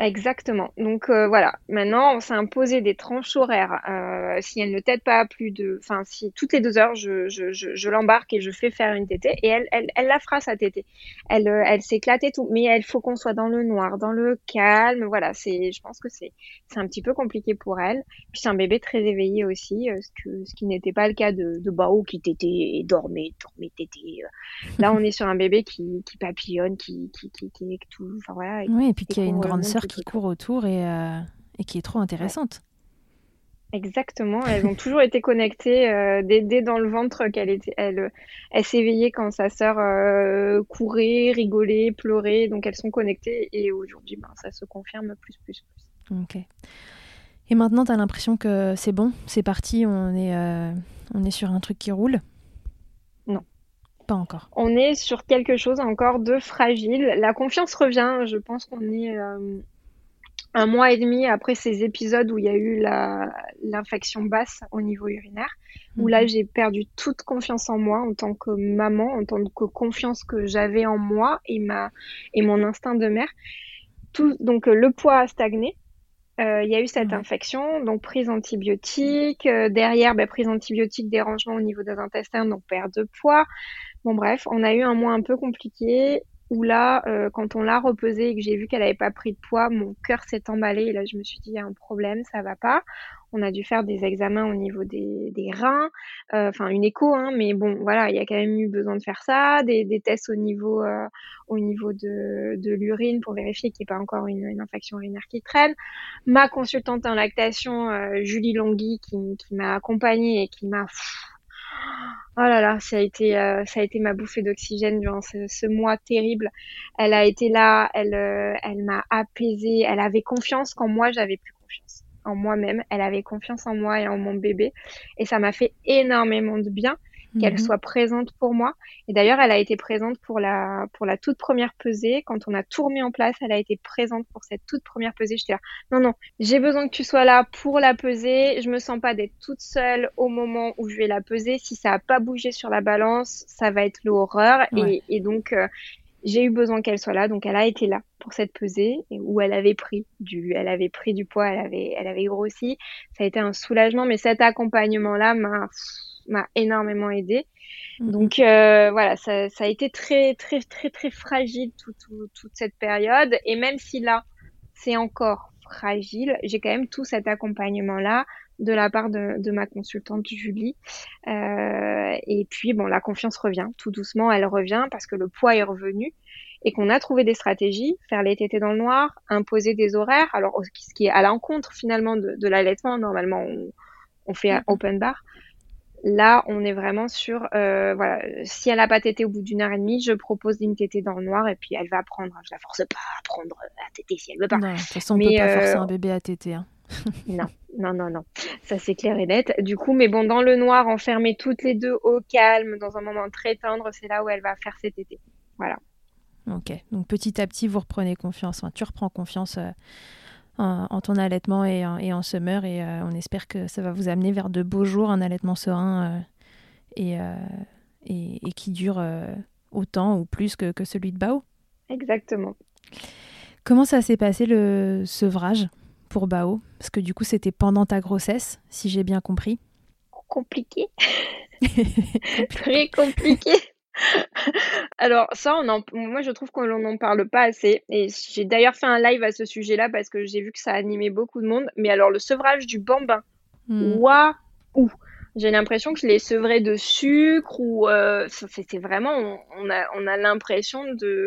Speaker 3: Exactement. Donc euh, voilà, maintenant on s'est imposé des tranches horaires. Euh, si elle ne tète pas plus de, enfin si toutes les deux heures je, je, je, je l'embarque et je fais faire une tétée et elle, elle, elle la fera sa tétée. Elle, euh, elle s'éclate et tout, mais il faut qu'on soit dans le noir, dans le calme. Voilà, c'est, je pense que c'est, c'est un petit peu compliqué pour elle. Puis c'est un bébé très éveillé aussi, ce que, ce qui n'était pas le cas de, de Bao qui tétait et dormait, dormait, tétait. Là on est sur un bébé qui, qui papillonne, qui, qui, qui, qui, tout, enfin voilà.
Speaker 2: oui, et puis qui a une grande sœur qui court autour et, euh, et qui est trop intéressante.
Speaker 3: Exactement, elles ont toujours été connectées euh, dès, dans le ventre qu'elle était, elle, elle s'éveillait quand sa sœur euh, courait, rigolait, pleurait, donc elles sont connectées et aujourd'hui, ben, ça se confirme plus, plus, plus.
Speaker 2: Ok. Et maintenant, tu as l'impression que c'est bon, c'est parti, on est, on est sur un truc qui roule?
Speaker 3: Non.
Speaker 2: Pas encore.
Speaker 3: On est sur quelque chose encore de fragile. La confiance revient. Je pense qu'on est un mois et demi après ces épisodes où il y a eu l'infection basse au niveau urinaire, où là mhm. j'ai perdu toute confiance en moi en tant que maman, en tant que confiance que j'avais en moi et ma et mon instinct de mère. Tout, donc le poids a stagné. Euh, il y a eu cette infection, donc prise antibiotique. Euh, derrière, ben, prise antibiotique, dérangement au niveau des intestins, donc perte de poids. Bon bref, on a eu un mois un peu compliqué où là, euh, quand on l'a repesée et que j'ai vu qu'elle n'avait pas pris de poids, mon cœur s'est emballé et là je me suis dit il y a un problème, ça va pas. On a dû faire des examens au niveau des, reins, euh, enfin une écho, hein, mais bon voilà, il y a quand même eu besoin de faire ça, des, tests au niveau euh, au niveau de, l'urine pour vérifier qu'il n'y ait pas encore une, une, infection urinaire qui traîne. Ma consultante en lactation, Julie Longhi, qui, qui m'a accompagnée et qui m'a Oh là là, ça a été, euh, ça a été ma bouffée d'oxygène durant ce, mois terrible. Elle a été là, elle, euh, elle m'a apaisée, elle avait confiance quand moi j'avais plus confiance en moi-même. Elle avait confiance en moi et en mon bébé, et ça m'a fait énormément de bien qu'elle mhm. soit présente pour moi. Et d'ailleurs, elle a été présente pour la, pour la toute première pesée. Quand on a tout remis en place, elle a été présente pour cette toute première pesée. J'étais là, non, non, j'ai besoin que tu sois là pour la peser. Je me sens pas d'être toute seule au moment où je vais la peser. Si ça a pas bougé sur la balance, ça va être l'horreur. Et, et, donc, euh, j'ai eu besoin qu'elle soit là, donc elle a été là pour cette pesée où elle avait pris du, elle avait pris du poids, elle avait, elle avait grossi. Ça a été un soulagement, mais cet accompagnement-là m'a, m'a énormément aidé. Mhm. Donc euh, voilà, ça, ça, a été très très très très fragile tout, toute cette période. Et même si là, c'est encore fragile, j'ai quand même tout cet accompagnement-là de la part de, de ma consultante Julie. Euh, et puis bon, la confiance revient tout doucement, elle revient parce que le poids est revenu et qu'on a trouvé des stratégies, faire les tétés dans le noir, imposer des horaires, alors ce qui est à l'encontre finalement de, de l'allaitement. Normalement, on, on fait mhm. open bar. Là, on est vraiment sur, euh, voilà, si elle a pas tété au bout d'une heure et demie, je propose une tétée dans le noir et puis elle va apprendre. Je la force pas à prendre à téter si elle veut pas.
Speaker 2: Non, de toute façon, on peut pas forcer euh, un bébé à téter. Hein.
Speaker 3: non, non, non, non. Ça c'est clair et net. Du coup, mais bon, dans le noir, enfermées toutes les deux au calme, dans un moment très tendre, c'est là où elle va faire ses tétés. Voilà.
Speaker 2: Ok. Donc petit à petit, vous reprenez confiance. Enfin, tu reprends confiance. Euh, en, ton allaitement et en, et en summer. Et euh, on espère que ça va vous amener vers de beaux jours, un allaitement serein euh, et, euh, et, et, qui dure autant ou plus que, que celui de Bao.
Speaker 3: Exactement.
Speaker 2: Comment ça s'est passé le sevrage pour Bao? Parce que du coup, c'était pendant ta grossesse, si j'ai bien compris.
Speaker 3: Compliqué. Très compliqué. Alors ça, on en... moi je trouve qu'on n'en parle pas assez. Et j'ai d'ailleurs fait un live à ce sujet-là parce que j'ai vu que ça animait beaucoup de monde. Mais alors le sevrage du bambin, hmm. où. J'ai l'impression que je les sevrais de sucre ou euh, c'était vraiment, on, a, on a l'impression de.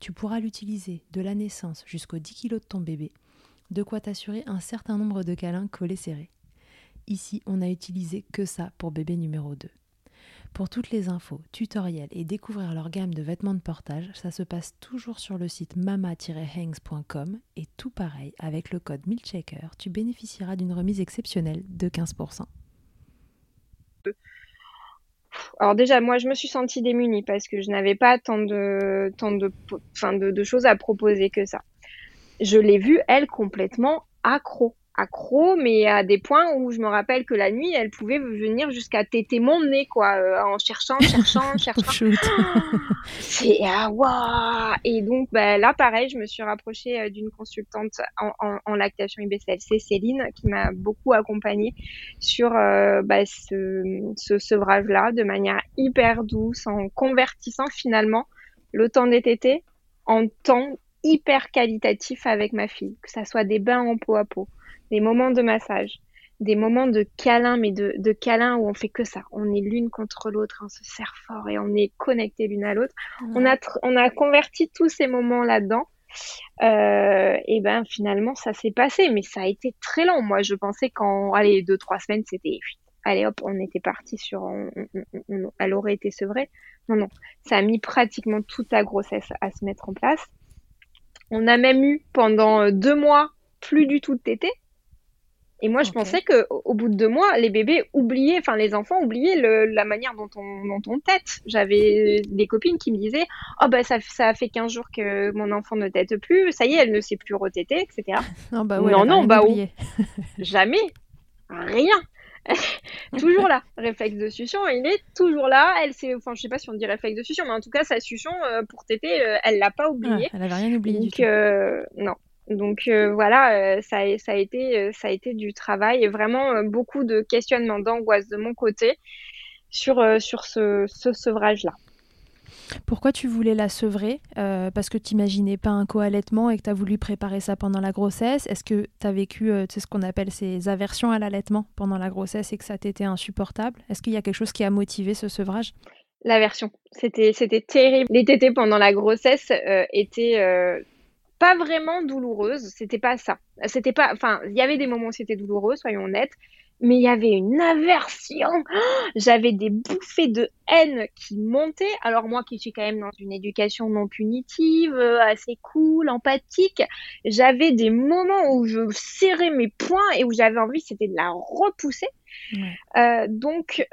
Speaker 2: Tu pourras l'utiliser de la naissance jusqu'aux 10 kg de ton bébé, de quoi t'assurer un certain nombre de câlins collés serrés. Ici, on n'a utilisé que ça pour bébé numéro 2. Pour toutes les infos, tutoriels et découvrir leur gamme de vêtements de portage, ça se passe toujours sur le site mama-hangs.com et tout pareil, avec le code MILCHECKER, tu bénéficieras d'une remise exceptionnelle de 15%.
Speaker 3: Alors déjà, moi, je me suis sentie démunie parce que je n'avais pas tant de, tant de, de, de choses à proposer que ça. Je l'ai vue, elle, complètement accro accro, mais à des points où je me rappelle que la nuit, elle pouvait venir jusqu'à téter mon nez, quoi, euh, en cherchant, cherchant, cherchant. C'est ah waouh Et donc bah, là, pareil, je me suis rapprochée euh, d'une consultante en, en, en, lactation IBCLC, Céline, qui m'a beaucoup accompagnée sur euh, bah, ce, ce sevrage-là de manière hyper douce, en convertissant finalement le temps des tétés en temps hyper qualitatif avec ma fille, que ça soit des bains en peau à peau, des moments de massage, des moments de câlin, mais de, de câlin où on fait que ça. On est l'une contre l'autre, on se serre fort et on est connecté l'une à l'autre. On, a on a converti tous ces moments là-dedans. Euh, et ben finalement ça s'est passé, mais ça a été très long. Moi je pensais qu'en allez deux trois semaines c'était allez hop on était parti sur on, elle aurait été sevrée. Non non, ça a mis pratiquement toute la grossesse à se mettre en place. On a même eu pendant deux mois plus du tout de tété. Et moi, je pensais que au bout de deux mois, les bébés oubliaient, enfin les enfants oubliaient le, la manière dont on, dont on tète. J'avais des copines qui me disaient, oh bah ça, ça fait 15 jours que mon enfant ne tète plus, ça y est, elle ne sait plus retéter, etc.
Speaker 2: Non, bah ouais,
Speaker 3: non, non, bah jamais, rien. toujours là, réflexe de succion, il est toujours là. Elle sait, enfin je sais pas si on dit réflexe de succion, mais en tout cas sa succion euh, pour téter, euh, elle l'a pas oublié.
Speaker 2: Ah, elle avait rien oublié
Speaker 3: Donc,
Speaker 2: du tout.
Speaker 3: Euh, non, donc euh, voilà, ça, a, ça, a été, ça a été du travail et vraiment beaucoup de questionnements, d'angoisse de mon côté sur, sur ce, ce sevrage-là.
Speaker 2: Pourquoi tu voulais la sevrer Parce que tu n'imaginais pas un co-allaitement et que tu as voulu préparer ça pendant la grossesse? Est-ce que tu as vécu ce qu'on appelle ces aversions à l'allaitement pendant la grossesse et que ça t'était insupportable? Est-ce qu'il y a quelque chose qui a motivé ce sevrage?
Speaker 3: L'aversion, c'était terrible. Les tétés pendant la grossesse étaient pas vraiment douloureuse, c'était pas ça. C'était pas, enfin, il y avait des moments où c'était douloureux, soyons honnêtes, mais il y avait une aversion. J'avais des bouffées de haine qui montaient. Alors moi qui suis quand même dans une éducation non punitive, euh, assez cool, empathique, j'avais des moments où je serrais mes poings et où j'avais envie, c'était de la repousser. Ouais. Euh, donc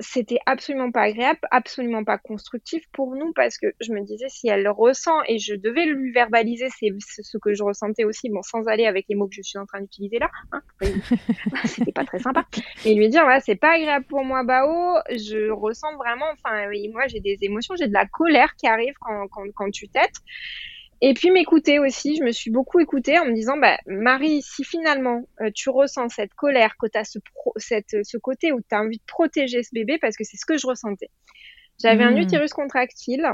Speaker 3: c'était absolument pas agréable, absolument pas constructif pour nous parce que je me disais si elle le ressent et je devais lui verbaliser c'est ce que je ressentais aussi, bon sans aller avec les mots que je suis en train d'utiliser là, hein, c'était pas très sympa, et lui dire voilà c'est pas agréable pour moi Bao, je ressens vraiment, enfin oui, moi j'ai des émotions, j'ai de la colère qui arrive quand, quand, quand tu têtes et puis m'écouter aussi, je me suis beaucoup écoutée en me disant, bah, Marie, si finalement euh, tu ressens cette colère, que tu as ce, cette, ce côté où tu as envie de protéger ce bébé, parce que c'est ce que je ressentais. J'avais un
Speaker 2: Hmm.
Speaker 3: utérus contractile,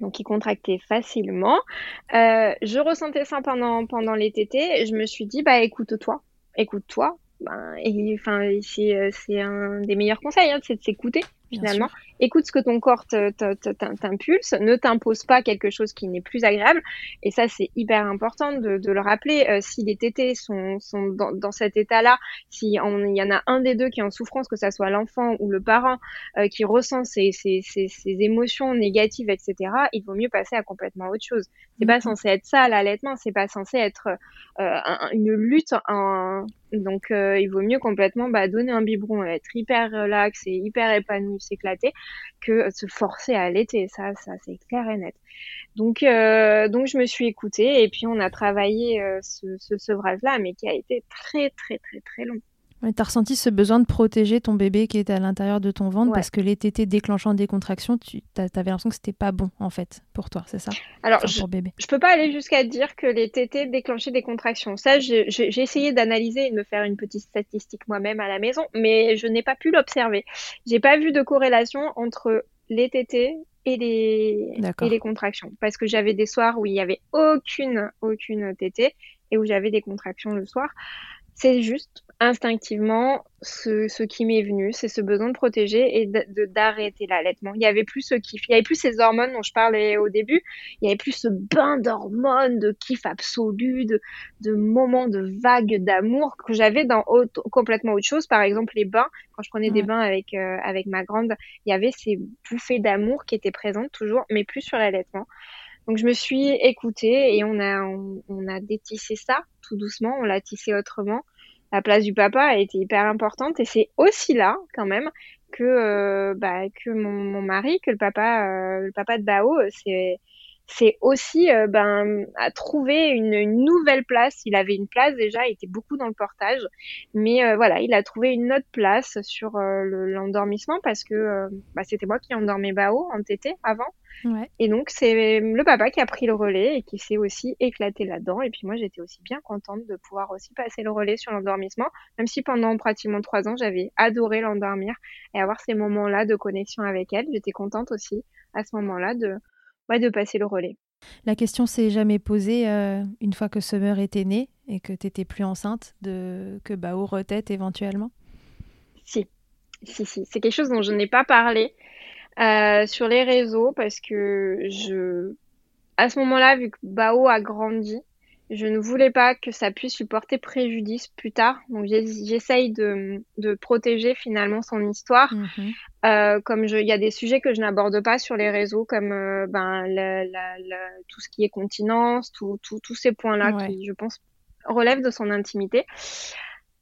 Speaker 3: donc qui contractait facilement. Euh, je ressentais ça pendant, pendant les tétés. et Je me suis dit, bah écoute-toi, écoute-toi. Ben, et enfin, c'est, euh, c'est un des meilleurs conseils, hein, c'est de s'écouter finalement. Écoute ce que ton corps t'impulse, ne t'impose pas quelque chose qui n'est plus agréable. Et ça, c'est hyper important de, de le rappeler. Euh, si les tétés sont, sont dans, dans cet état-là, si on- il y en a un des deux qui est en souffrance, que ça soit l'enfant ou le parent euh, qui ressent ces émotions négatives, etc., il vaut mieux passer à complètement autre chose. C'est pas
Speaker 2: Mhm.
Speaker 3: censé être ça l'allaitement, c'est pas censé être euh, un- une lutte. Donc euh, il vaut mieux complètement bah, donner un biberon, être hyper relax et hyper épanoui, s'éclater, que se forcer à allaiter. Ça, ça c'est clair et net. Donc, euh, donc je me suis écoutée et puis on a travaillé euh, ce, ce sevrage-là, mais qui a été très très très très long.
Speaker 2: Ouais, T'as ressenti ce besoin de protéger ton bébé qui était à l'intérieur de ton ventre
Speaker 3: Ouais.
Speaker 2: parce que les tétés déclenchant des contractions, tu t'avais l'impression que c'était pas bon en fait pour toi, c'est ça?
Speaker 3: Alors
Speaker 2: Enfin,
Speaker 3: je,
Speaker 2: pour bébé.
Speaker 3: je peux pas aller jusqu'à dire que les tétés déclenchaient des contractions. Ça, j'ai essayé d'analyser et de me faire une petite statistique moi-même à la maison, mais je n'ai pas pu l'observer. J'ai pas vu de corrélation entre les tétés et les, et les contractions. Parce que j'avais des soirs où il y avait aucune, aucune tétée et où j'avais des contractions le soir. C'est juste instinctivement ce, ce qui m'est venu, c'est ce besoin de protéger et de- d'arrêter l'allaitement. Il y avait plus ce kiff, il y avait plus ces hormones dont je parlais au début, il y avait plus ce bain d'hormones, de kiff absolu, de, de moments de vagues d'amour que j'avais dans autre- complètement autre chose. Par exemple, les bains, quand je prenais des bains avec, euh, avec ma grande, il y avait ces bouffées d'amour qui étaient présentes toujours, mais plus sur l'allaitement. Donc je me suis écoutée et on a, on, on a détissé ça tout doucement, on l'a tissé autrement. La place du papa a été hyper importante et c'est aussi là quand même que euh, bah, que mon, mari, que le papa, euh, le papa de Bao, euh, c'est c'est aussi euh, ben à trouver une, une nouvelle place. Il avait une place déjà, il était beaucoup dans le portage, mais euh, voilà, il a trouvé une autre place sur euh, le- l'endormissement parce que euh, bah, c'était moi qui endormais Bao en tété avant.
Speaker 2: Ouais.
Speaker 3: Et donc, c'est le papa qui a pris le relais et qui s'est aussi éclaté là-dedans. Et puis moi, j'étais aussi bien contente de pouvoir aussi passer le relais sur l'endormissement, même si pendant pratiquement trois ans, j'avais adoré l'endormir et avoir ces moments-là de connexion avec elle. J'étais contente aussi à ce moment-là de, ouais, de passer le relais.
Speaker 2: La question s'est jamais posée euh, une fois que Summer était née et que t'étais plus enceinte, de que Bao retête éventuellement?
Speaker 3: Si, si, si. C'est quelque chose dont je n'ai pas parlé euh, sur les réseaux parce que je, à ce moment-là, vu que Bao a grandi, je ne voulais pas que ça puisse lui porter préjudice plus tard. Donc j'essaye de, de protéger finalement son histoire.
Speaker 2: Mhm.
Speaker 3: Euh, comme il y a des sujets que je n'aborde pas sur les réseaux, comme euh, ben la- la- la- tout ce qui est continence, tout, tout- tous ces points-là
Speaker 2: Ouais.
Speaker 3: qui, je pense, relèvent de son intimité.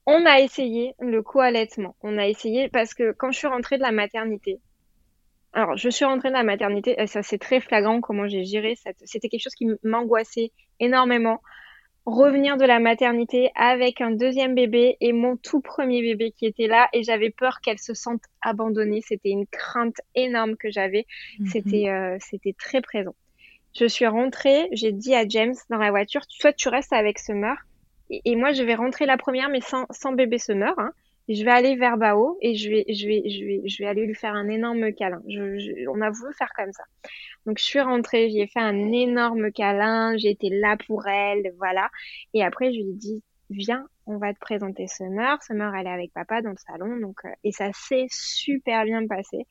Speaker 3: On a essayé le co-allaitement. On a essayé parce que quand je suis rentrée de la maternité, alors je suis rentrée de la maternité, et ça c'est très flagrant comment j'ai géré cette, c'était quelque chose qui m'angoissait énormément. Revenir de la maternité avec un deuxième bébé et mon tout premier bébé qui était là et j'avais peur qu'elle se sente abandonnée. C'était une crainte énorme que j'avais.
Speaker 2: Mhm.
Speaker 3: C'était euh, c'était très présent. Je suis rentrée, j'ai dit à James dans la voiture, soit tu restes avec Summer et, et moi je vais rentrer la première mais sans, sans bébé Summer. Hein. Je vais aller vers Bao et je vais, je vais, je vais, je vais aller lui faire un énorme câlin. Je, je- on a voulu faire comme ça. Donc je suis rentrée, j'y ai fait un énorme câlin, j'ai été là pour elle, voilà. Et après je lui ai dit, viens, on va te présenter Summer. Summer, elle est avec papa dans le salon, donc euh, et ça s'est super bien passé.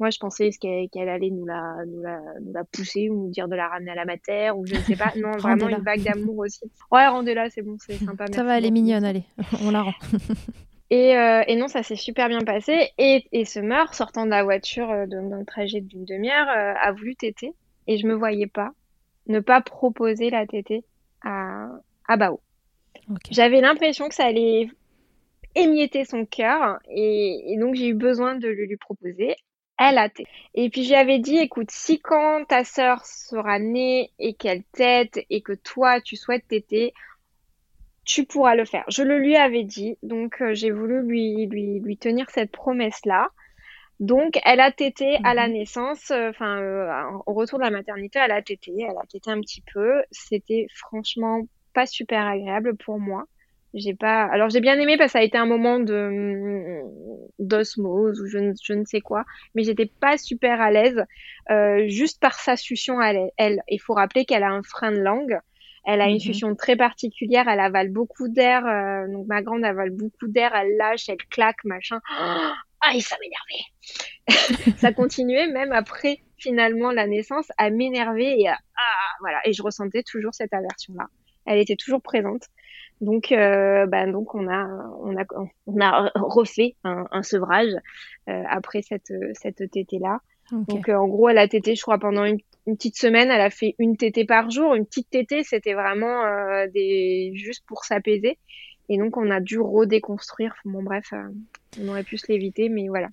Speaker 3: Moi, je pensais qu'elle allait nous la, nous, la, nous la pousser ou nous dire de la ramener à la mater ou je ne sais pas. Non, vraiment une vague d'amour aussi. Ouais, rendez-la, c'est bon, c'est sympa.
Speaker 2: Ça
Speaker 3: merci
Speaker 2: va, elle est mignonne, allez, on la rend.
Speaker 3: Et, euh, et non, ça s'est super bien passé. Et, et Summer, sortant de la voiture euh, d'un d'un trajet d'une demi-heure, euh, a voulu téter. Et je me voyais pas ne pas proposer la tétée à, à Bao. J'avais l'impression que ça allait émietter son cœur. Et, et donc, j'ai eu besoin de le lui proposer. Elle a tété. Et puis, j'avais dit, écoute, si quand ta sœur sera née et qu'elle tète et que toi, tu souhaites téter, tu pourras le faire. Je le lui avais dit, donc euh, j'ai voulu lui, lui, lui tenir cette promesse-là. Donc, elle a tété à la
Speaker 2: Mhm.
Speaker 3: naissance, euh, enfin, euh, au retour de la maternité, elle a tété, elle a tété un petit peu. C'était franchement pas super agréable pour moi. J'ai pas, alors j'ai bien aimé parce que ça a été un moment de, d'osmose ou je ne, je ne, sais quoi, mais j'étais pas super à l'aise euh, juste par sa succion à elle. Il faut rappeler qu'elle a un frein de langue. Elle a une mhm. succion très particulière, elle avale beaucoup d'air, euh, donc ma grande avale beaucoup d'air, elle lâche, elle claque, machin. Ah, ça m'énervait. ça continuait même après finalement la naissance à m'énerver et à, ah, voilà. Et je ressentais toujours cette aversion-là. Elle était toujours présente. Donc, euh, bah, donc on a, on a, on a refait un, un sevrage euh, après cette, cette tétée là. Donc, euh, en gros, elle a tété, je crois, pendant une, une, petite semaine, elle a fait une tétée par jour. Une petite tétée, c'était vraiment euh, juste pour s'apaiser. Et donc, on a dû redéconstruire. Bon, bref, euh, on aurait pu se l'éviter, mais voilà.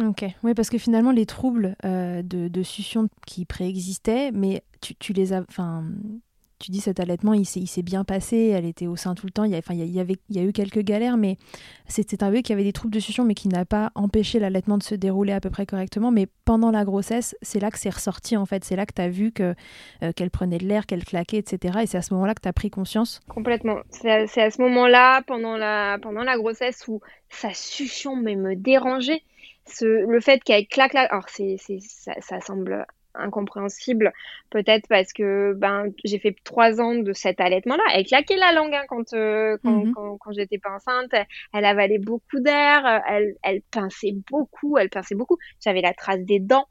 Speaker 2: Ok, oui, parce que finalement, les troubles de, de succion qui préexistaient, mais tu, tu les as, tu dis cet allaitement, il s'est bien passé, elle était au sein tout le temps, il y, a, il y, il y a eu quelques galères, mais c'était un bébé qui avait des troubles de succion, mais qui n'a pas empêché l'allaitement de se dérouler à peu près correctement. Mais pendant la grossesse, c'est là que c'est ressorti, en fait. C'est là que tu as vu euh, qu'elle prenait de l'air, qu'elle claquait, etc. Et c'est à ce moment-là que tu as pris conscience
Speaker 3: Complètement. C'est à, ce moment-là, pendant la, la grossesse, où sa succion mais me dérangeait. Le fait qu'elle claque, alors c'est, ça, ça semble incompréhensible, peut-être parce que ben j'ai fait trois ans de cet allaitement-là. Elle claquait la langue hein, quand, euh, quand, mhm. quand, quand, j'étais pas enceinte. Elle, avalait beaucoup d'air. Elle, elle pinçait beaucoup. Elle pinçait beaucoup. J'avais la trace des dents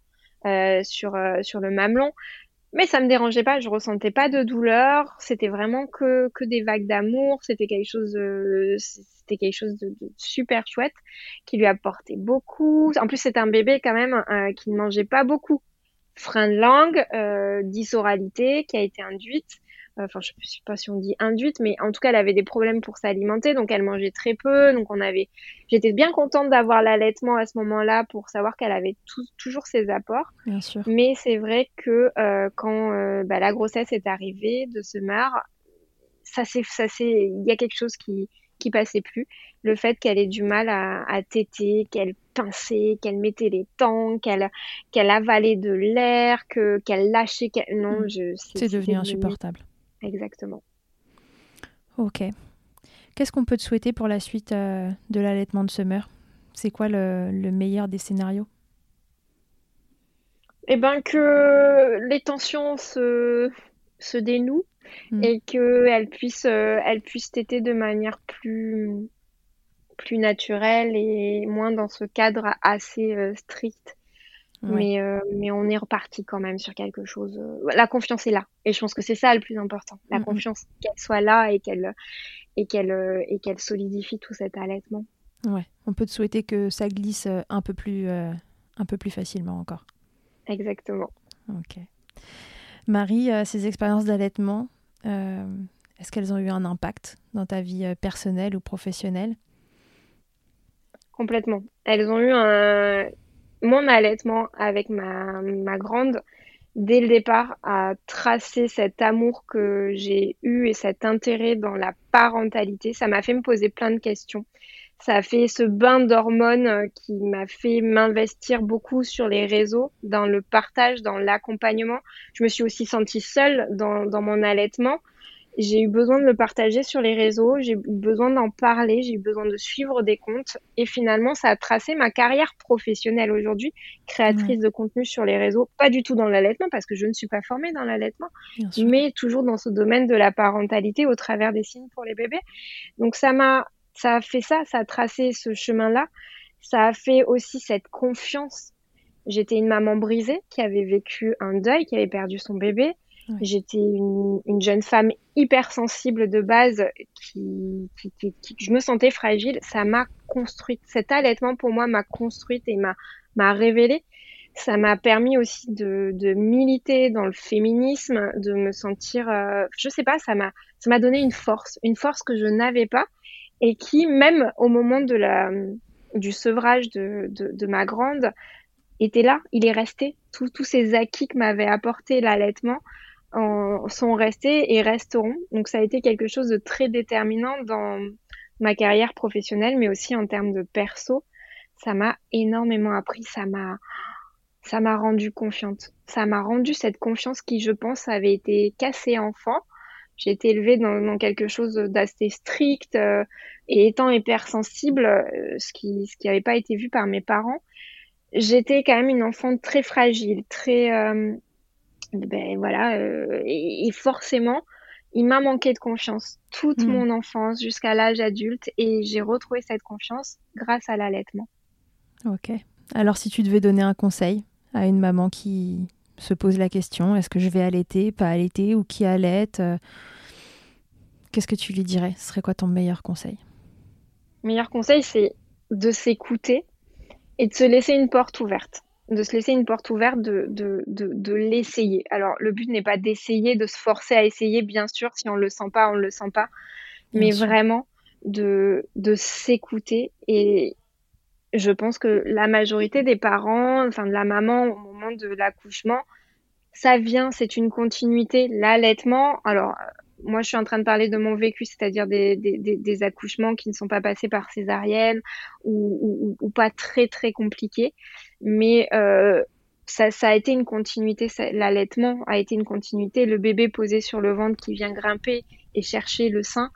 Speaker 3: euh, sur euh, sur le mamelon. Mais ça me dérangeait pas, je ressentais pas de douleur, c'était vraiment que, que des vagues d'amour, c'était quelque chose de, c'était quelque chose de, de, super chouette qui lui apportait beaucoup. En plus, c'est un bébé quand même euh, qui ne mangeait pas beaucoup frein de langue, euh, dysoralité qui a été induite. Euh, enfin, je ne sais pas si on dit induite, mais en tout cas, elle avait des problèmes pour s'alimenter, donc elle mangeait très peu. Donc on avait, j'étais bien contente d'avoir l'allaitement à ce moment-là pour savoir qu'elle avait toujours ses apports.
Speaker 2: Bien sûr.
Speaker 3: Mais c'est vrai que euh, quand euh, bah, la grossesse est arrivée de ce mar, ça c'est, ça c'est, il y a quelque chose qui qui passait plus. Le fait qu'elle ait du mal à, à téter, qu'elle pinçait, qu'elle mettait les temps, qu'elle qu'elle avalait de l'air, que qu'elle lâchait. Non,
Speaker 2: mm. je. C'est devenu insupportable.
Speaker 3: Exactement.
Speaker 2: Ok. Qu'est-ce qu'on peut te souhaiter pour la suite euh, de l'allaitement de Summer? C'est quoi le, le, meilleur des scénarios?
Speaker 3: Eh ben que les tensions se, se dénouent mm. et qu'elle puisse, euh, elle puisse téter de manière plus, plus naturelle et moins dans ce cadre assez euh, strict. Mais, euh, mais on est reparti quand même sur quelque chose. Euh, la confiance est là. Et je pense que c'est ça le plus important. La confiance qu'elle soit là et qu'elle et qu'elle et qu'elle solidifie tout cet allaitement.
Speaker 2: Ouais, on peut te souhaiter que ça glisse un peu plus, un peu plus facilement encore.
Speaker 3: Exactement.
Speaker 2: Ok. Marie, ces expériences d'allaitement, est-ce qu'elles ont eu un impact dans ta vie personnelle ou professionnelle?
Speaker 3: Complètement. Elles ont eu un mon allaitement avec ma, ma grande, dès le départ, a tracé cet amour que j'ai eu et cet intérêt dans la parentalité. Ça m'a fait me poser plein de questions. Ça a fait ce bain d'hormones qui m'a fait m'investir beaucoup sur les réseaux, dans le partage, dans l'accompagnement. Je me suis aussi sentie seule dans, dans mon allaitement. J'ai eu besoin de le partager sur les réseaux, j'ai eu besoin d'en parler, j'ai eu besoin de suivre des comptes. Et finalement ça a tracé ma carrière professionnelle aujourd'hui, créatrice de contenu sur les réseaux, pas du tout dans l'allaitement parce que je ne suis pas formée dans l'allaitement, mais toujours dans ce domaine de la parentalité au travers des signes pour les bébés. Donc ça m'a ça a fait ça, ça a tracé ce chemin-là, ça a fait aussi cette confiance. J'étais une maman brisée qui avait vécu un deuil, qui avait perdu son bébé J'étais une, une, jeune femme hypersensible de base qui, qui, qui, qui je me sentais fragile. Ça m'a construite. Cet allaitement pour moi m'a construite et m'a m'a révélée. Ça m'a permis aussi de, de militer dans le féminisme, de me sentir, euh, je sais pas, ça m'a ça m'a donné une force, une force que je n'avais pas et qui même au moment de la du sevrage de, de, de ma grande était là, il est resté. Tous ces acquis que m'avait apporté l'allaitement, en, sont restés et resteront. Donc ça a été quelque chose de très déterminant dans ma carrière professionnelle, mais aussi en termes de perso. Ça m'a énormément appris, ça m'a ça m'a rendu confiante. Ça m'a rendu cette confiance qui, je pense, avait été cassée enfant. J'ai été élevée dans, quelque chose d'assez strict et étant hypersensible, ce qui ce qui n'avait pas été vu par mes parents, j'étais quand même une enfant très fragile, très ben voilà et, forcément il m'a manqué de confiance toute hmm. mon enfance jusqu'à l'âge adulte et j'ai retrouvé cette confiance grâce à l'allaitement.
Speaker 2: Ok. Alors si tu devais donner un conseil à une maman qui se pose la question, est-ce que je vais allaiter, pas allaiter ou qui allaite, euh, qu'est-ce que tu lui dirais? Ce serait quoi ton meilleur conseil?
Speaker 3: Meilleur conseil, c'est de s'écouter et de se laisser une porte ouverte de se laisser une porte ouverte, de, de, de, l'essayer. Alors, le but n'est pas d'essayer, de se forcer à essayer, bien sûr, si on ne le sent pas, on ne le sent pas, mais vraiment de, de s'écouter. Et je pense que la majorité des parents, enfin de la maman au moment de l'accouchement, ça vient, c'est une continuité. L'allaitement, alors moi, je suis en train de parler de mon vécu, c'est-à-dire des, accouchements qui ne sont pas passés par césarienne ou, pas très très compliqués, mais euh, ça, a été une continuité. L'allaitement a été une continuité. Le bébé posé sur le ventre qui vient grimper et chercher le sein,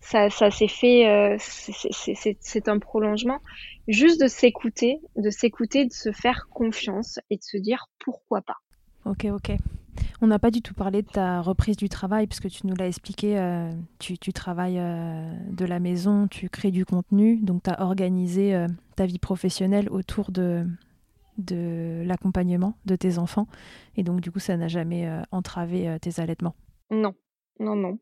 Speaker 3: ça, ça s'est fait. Euh, c'est un prolongement. Juste de s'écouter, de s'écouter, de se faire confiance et de se dire pourquoi pas.
Speaker 2: Ok, ok. On n'a pas du tout parlé de ta reprise du travail, puisque tu nous l'as expliqué, euh, tu, travailles euh, de la maison, tu crées du contenu, donc tu as organisé euh, ta vie professionnelle autour de, de l'accompagnement de tes enfants, et donc du coup ça n'a jamais entravé tes allaitements.
Speaker 3: Non, non, non.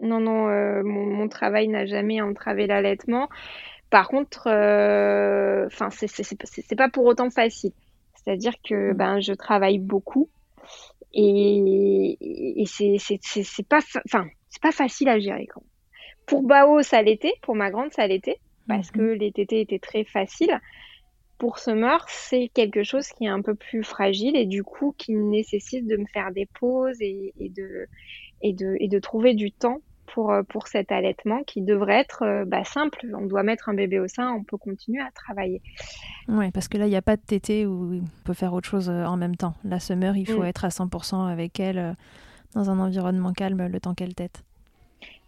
Speaker 3: Non, non, mon, travail n'a jamais entravé l'allaitement. Par contre, enfin, c'est pas pour autant facile. C'est-à-dire que mmh. ben, je travaille beaucoup et, et c'est pas, enfin, c'est pas facile à gérer. Quand Pour Bao, ça l'était. Pour ma grande, ça l'était. Parce que mhm. les tétés étaient très faciles. Pour Summer, c'est quelque chose qui est un peu plus fragile et du coup qui nécessite de me faire des pauses et, et de, et, de, et de trouver du temps pour, euh, pour cet allaitement qui devrait être euh, bah, simple. On doit mettre un bébé au sein, on peut continuer à travailler.
Speaker 2: Oui, parce que là, il n'y a pas de tété où on peut faire autre chose euh, en même temps. La summer, il faut mm. être à 100% avec elle dans un environnement calme le temps qu'elle tète.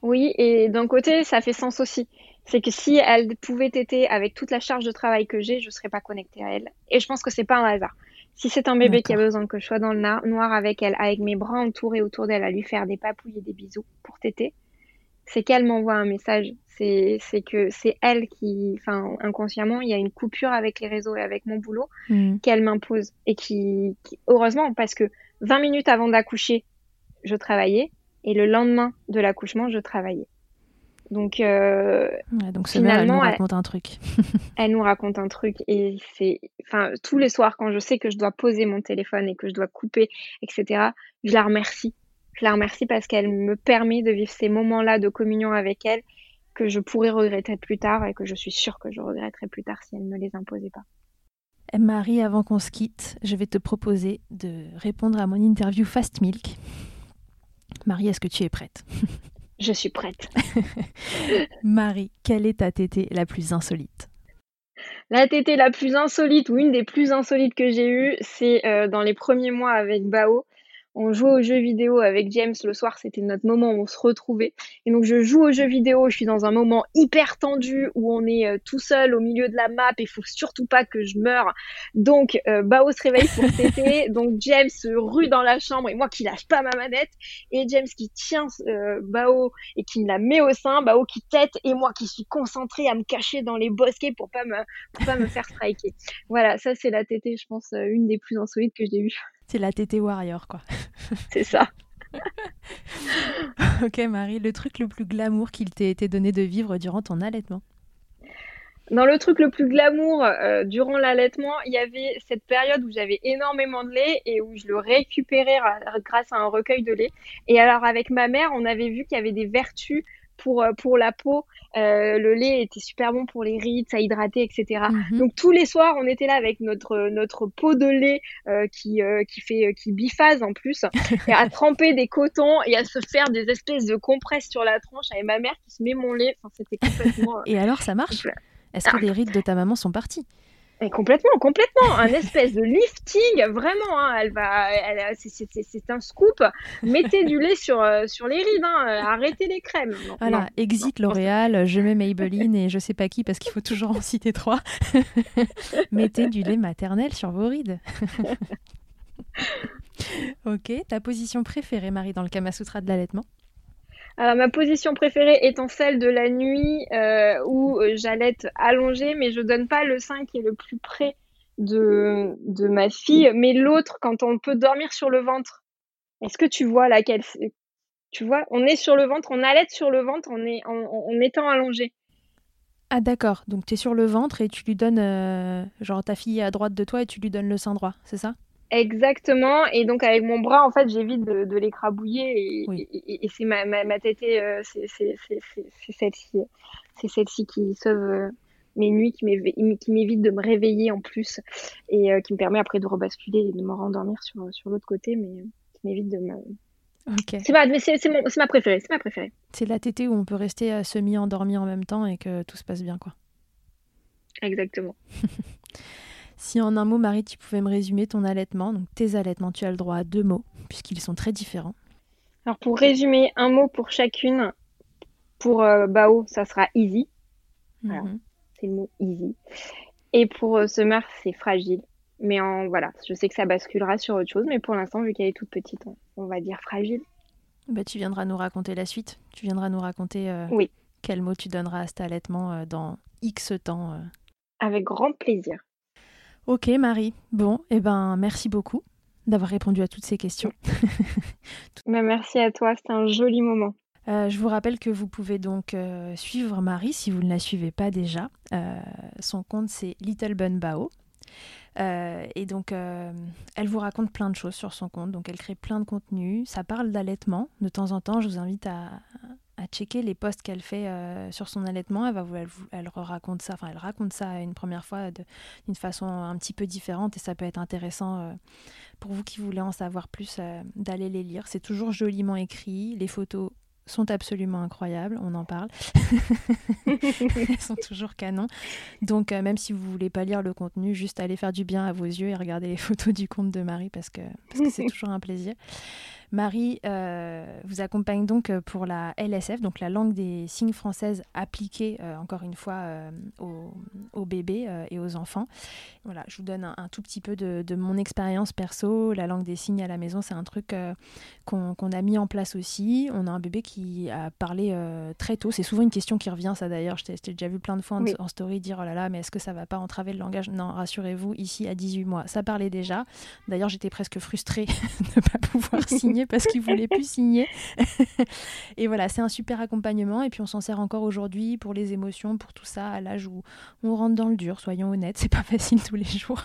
Speaker 3: Oui, et d'un côté, ça fait sens aussi. C'est que si elle pouvait téter avec toute la charge de travail que j'ai, je ne serais pas connectée à elle. Et je pense que c'est pas un hasard. Si c'est un bébé qui a besoin que je sois dans le noir avec elle, avec mes bras entourés autour d'elle, à lui faire des papouilles et des bisous pour téter, c'est qu'elle m'envoie un message. C'est que c'est elle qui, enfin, inconsciemment, il y a une coupure avec les réseaux et avec mon boulot mm. qu'elle m'impose. Et qui, heureusement, parce que 20 minutes avant d'accoucher, je travaillais. Et le lendemain de l'accouchement, je travaillais. Donc, euh,
Speaker 2: donc finalement, elle nous raconte un truc.
Speaker 3: elle nous raconte un truc et c'est, enfin, tous les soirs quand je sais que je dois poser mon téléphone et que je dois couper, etc. Je la remercie la remercie parce qu'elle me permet de vivre ces moments-là de communion avec elle que je pourrais regretter plus tard et que je suis sûre que je regretterais plus tard si elle ne me les imposait pas.
Speaker 2: Marie, avant qu'on se quitte, je vais te proposer de répondre à mon interview Fast Milk. Marie, est-ce que tu es prête?
Speaker 3: Je suis prête.
Speaker 2: Marie, quelle est ta tétée la plus insolite?
Speaker 3: La tétée la plus insolite ou une des plus insolites que j'ai eues, c'est euh, dans les premiers mois avec Bao on jouait aux jeux vidéo avec James le soir, c'était notre moment où on se retrouvait. Et donc je joue aux jeux vidéo, je suis dans un moment hyper tendu où on est euh, tout seul au milieu de la map et il faut surtout pas que je meure. Donc euh, Bao se réveille pour téter, donc James se rue dans la chambre et moi qui lâche pas ma manette et James qui tient euh, Bao et qui me la met au sein, Bao qui tête et moi qui suis concentrée à me cacher dans les bosquets pour pas me pour pas me faire striker. Voilà, ça c'est la tétée, je pense une des plus insolites que j'ai eues.
Speaker 2: C'est la TT Warrior, quoi.
Speaker 3: C'est ça.
Speaker 2: ok, Marie, le truc le plus glamour qu'il t'ait été donné de vivre durant ton allaitement?
Speaker 3: Dans le truc le plus glamour euh, durant l'allaitement, il y avait cette période où j'avais énormément de lait et où je le récupérais grâce à un recueil de lait. Et alors avec ma mère, on avait vu qu'il y avait des vertus pour, euh, pour la peau. Euh, le lait était super bon pour les rides, ça hydratait, etc. Mhm. Donc tous les soirs, on était là avec notre notre pot de lait euh, qui qui fait qui biphase en plus, et à tremper des cotons et à se faire des espèces de compresses sur la tronche avec ma mère qui se met mon lait. Enfin, c'était complètement.
Speaker 2: et alors, ça marche? Est-ce que les rides de ta maman sont parties?
Speaker 3: Et complètement, complètement. Un espèce de lifting, vraiment. Hein, elle va, elle, c'est un scoop. Mettez du lait sur, euh, sur les rides. Hein, euh, arrêtez les crèmes.
Speaker 2: voilà, exit L'Oréal, je mets Maybelline et je sais pas qui parce qu'il faut toujours en citer trois. Mettez du lait maternel sur vos rides. ok, ta position préférée, Marie, dans le Kama Sutra de l'allaitement?
Speaker 3: Alors, ma position préférée étant celle de la nuit euh, où euh, j'allaite allongée, mais je donne pas le sein qui est le plus près de, de ma fille, mais l'autre quand on peut dormir sur le ventre. Est-ce que tu vois laquelle Tu vois, on est sur le ventre, on allaite sur le ventre on est, en, étant allongé.
Speaker 2: Ah d'accord, donc tu es sur le ventre et tu lui donnes, euh, genre ta fille est à droite de toi et tu lui donnes le sein droit, c'est ça?
Speaker 3: Exactement. Et donc avec mon bras, en fait, j'évite de, de l'écrabouiller et, et, c'est ma, ma, euh, c'est celle-ci, c'est celle-ci qui sauve euh, mes nuits, qui m'évite de me réveiller en plus et euh, qui me permet après de rebasculer et de me rendormir sur, sur l'autre côté, mais qui m'évite de me.
Speaker 2: Okay.
Speaker 3: C'est ma, ma préférée, c'est ma préférée.
Speaker 2: C'est la tétée où on peut rester semi-endormi en même temps et que tout se passe bien, quoi.
Speaker 3: Exactement.
Speaker 2: Si en un mot, Marie, tu pouvais me résumer ton allaitement, donc tes allaitements, tu as le droit à deux mots, puisqu'ils sont très différents.
Speaker 3: Alors pour résumer, un mot pour chacune. Pour euh, Bao, ça sera easy. Mhm. C'est le mot easy. Et pour euh, Summer, c'est fragile. Mais en, voilà, je sais que ça basculera sur autre chose, mais pour l'instant, vu qu'elle est toute petite, on, va dire fragile.
Speaker 2: Bah, tu viendras nous raconter la suite. Tu viendras nous raconter euh,
Speaker 3: oui.
Speaker 2: quel mot tu donneras à cet allaitement dans X temps.
Speaker 3: Avec grand plaisir.
Speaker 2: Ok Marie, bon, eh ben merci beaucoup d'avoir répondu à toutes ces questions.
Speaker 3: Bah, merci à toi, c'était un joli moment.
Speaker 2: Euh, je vous rappelle que vous pouvez donc euh, suivre Marie si vous ne la suivez pas déjà. Euh, son compte c'est Little Bun Bao. et donc, elle vous raconte plein de choses sur son compte. Donc, elle crée plein de contenus. Ça parle d'allaitement. De temps en temps, je vous invite à, à checker les posts qu'elle fait euh, sur son allaitement. Elle, va, elle, elle, raconte ça, enfin elle raconte ça une première fois d'une façon un petit peu différente et ça peut être intéressant euh, pour vous qui voulez en savoir plus euh, d'aller les lire. C'est toujours joliment écrit, les photos sont absolument incroyables, on en parle. Elles sont toujours canon. Donc même si vous voulez pas lire le contenu, juste allez faire du bien à vos yeux et regarder les photos du compte de Marie parce que parce que c'est toujours un plaisir. Marie euh, vous accompagne donc euh, pour la LSF, donc la langue des signes française appliquée, euh, encore une fois, aux, bébés et aux enfants. Voilà, je vous donne un, tout petit peu de, mon expérience perso. La langue des signes à la maison, c'est un truc qu'on a mis en place aussi. On a un bébé qui a parlé très tôt. C'est souvent une question qui revient, ça d'ailleurs. Je t'ai déjà vu plein de fois en, story dire oh là là, mais est-ce que ça va pas entraver le langage? Non, rassurez-vous, ici à 18 mois, ça parlait déjà. D'ailleurs, j'étais presque frustrée de ne pas pouvoir signer parce qu'il voulait plus signer. et voilà, c'est un super accompagnement. Et puis on s'en sert encore aujourd'hui pour les émotions, pour tout ça, à l'âge où on rentre dans le dur, soyons honnêtes. C'est pas facile tous les jours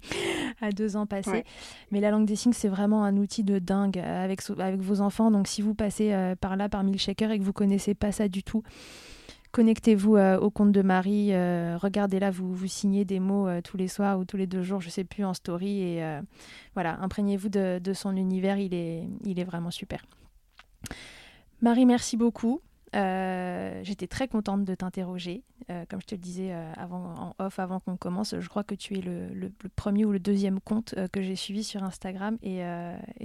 Speaker 2: à deux ans passés. Mais la langue des signes, c'est vraiment un outil de dingue avec, avec vos enfants. Donc si vous passez euh, par là, par Milkshaker, et que vous connaissez pas ça du tout, Connectez-vous euh, au compte de Marie, euh, regardez là, vous, signez des mots euh, tous les soirs ou tous les deux jours, je sais plus, en story. Et voilà, imprégnez-vous de, son univers, il est, vraiment super. Marie, merci beaucoup. J'étais très contente de t'interroger. comme je te le disais avant, en off, avant qu'on commence, je crois que tu es le, premier ou le deuxième compte que j'ai suivi sur Instagram. Et,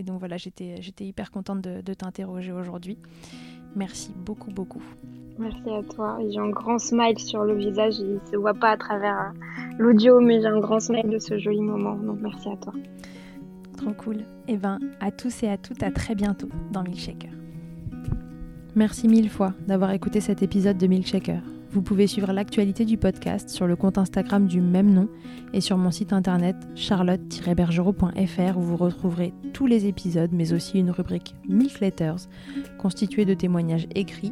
Speaker 2: donc voilà, j'étais hyper contente de t'interroger aujourd'hui. Merci beaucoup, beaucoup.
Speaker 3: Merci à toi. J'ai un grand smile sur le visage. Il ne se voit pas à travers euh, l'audio, mais j'ai un grand smile de ce joli moment. Donc merci à toi.
Speaker 2: Trop cool. Et eh ben, à tous et à toutes, à très bientôt dans Milkshaker. Merci mille fois d'avoir écouté cet épisode de Milkshaker. Vous pouvez suivre l'actualité du podcast sur le compte Instagram du même nom et sur mon site internet charlotte-bergerot.fr où vous retrouverez tous les épisodes mais aussi une rubrique Milk Letters constituée de témoignages écrits,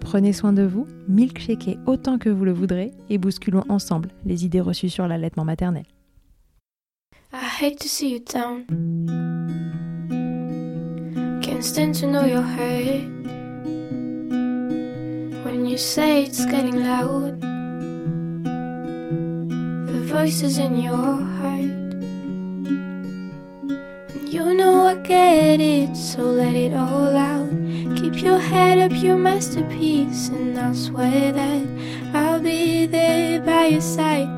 Speaker 2: prenez soin de vous, milkshakez autant que vous le voudrez et bousculons ensemble les idées reçues sur l'allaitement maternel. I hate to see you down.
Speaker 4: instant to know you're hurt. When you say it's getting loud, the voices in your heart. Get it, so let it all out. Keep your head up, your masterpiece, and I'll swear that I'll be there by your side.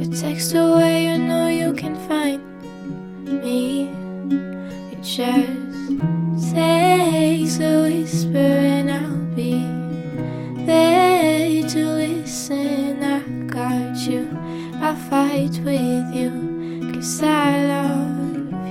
Speaker 4: A text away, you know you can find me. It just takes a whisper, and I'll be there to listen. I got you, I'll fight with you, cause I love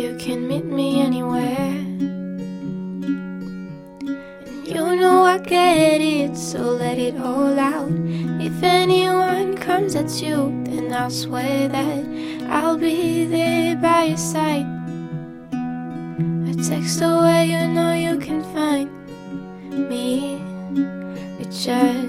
Speaker 4: You can meet me anywhere. And you know I get it, so let it all out. If anyone comes at you, then I'll swear that I'll be there by your side. A text away, you know you can find me. It just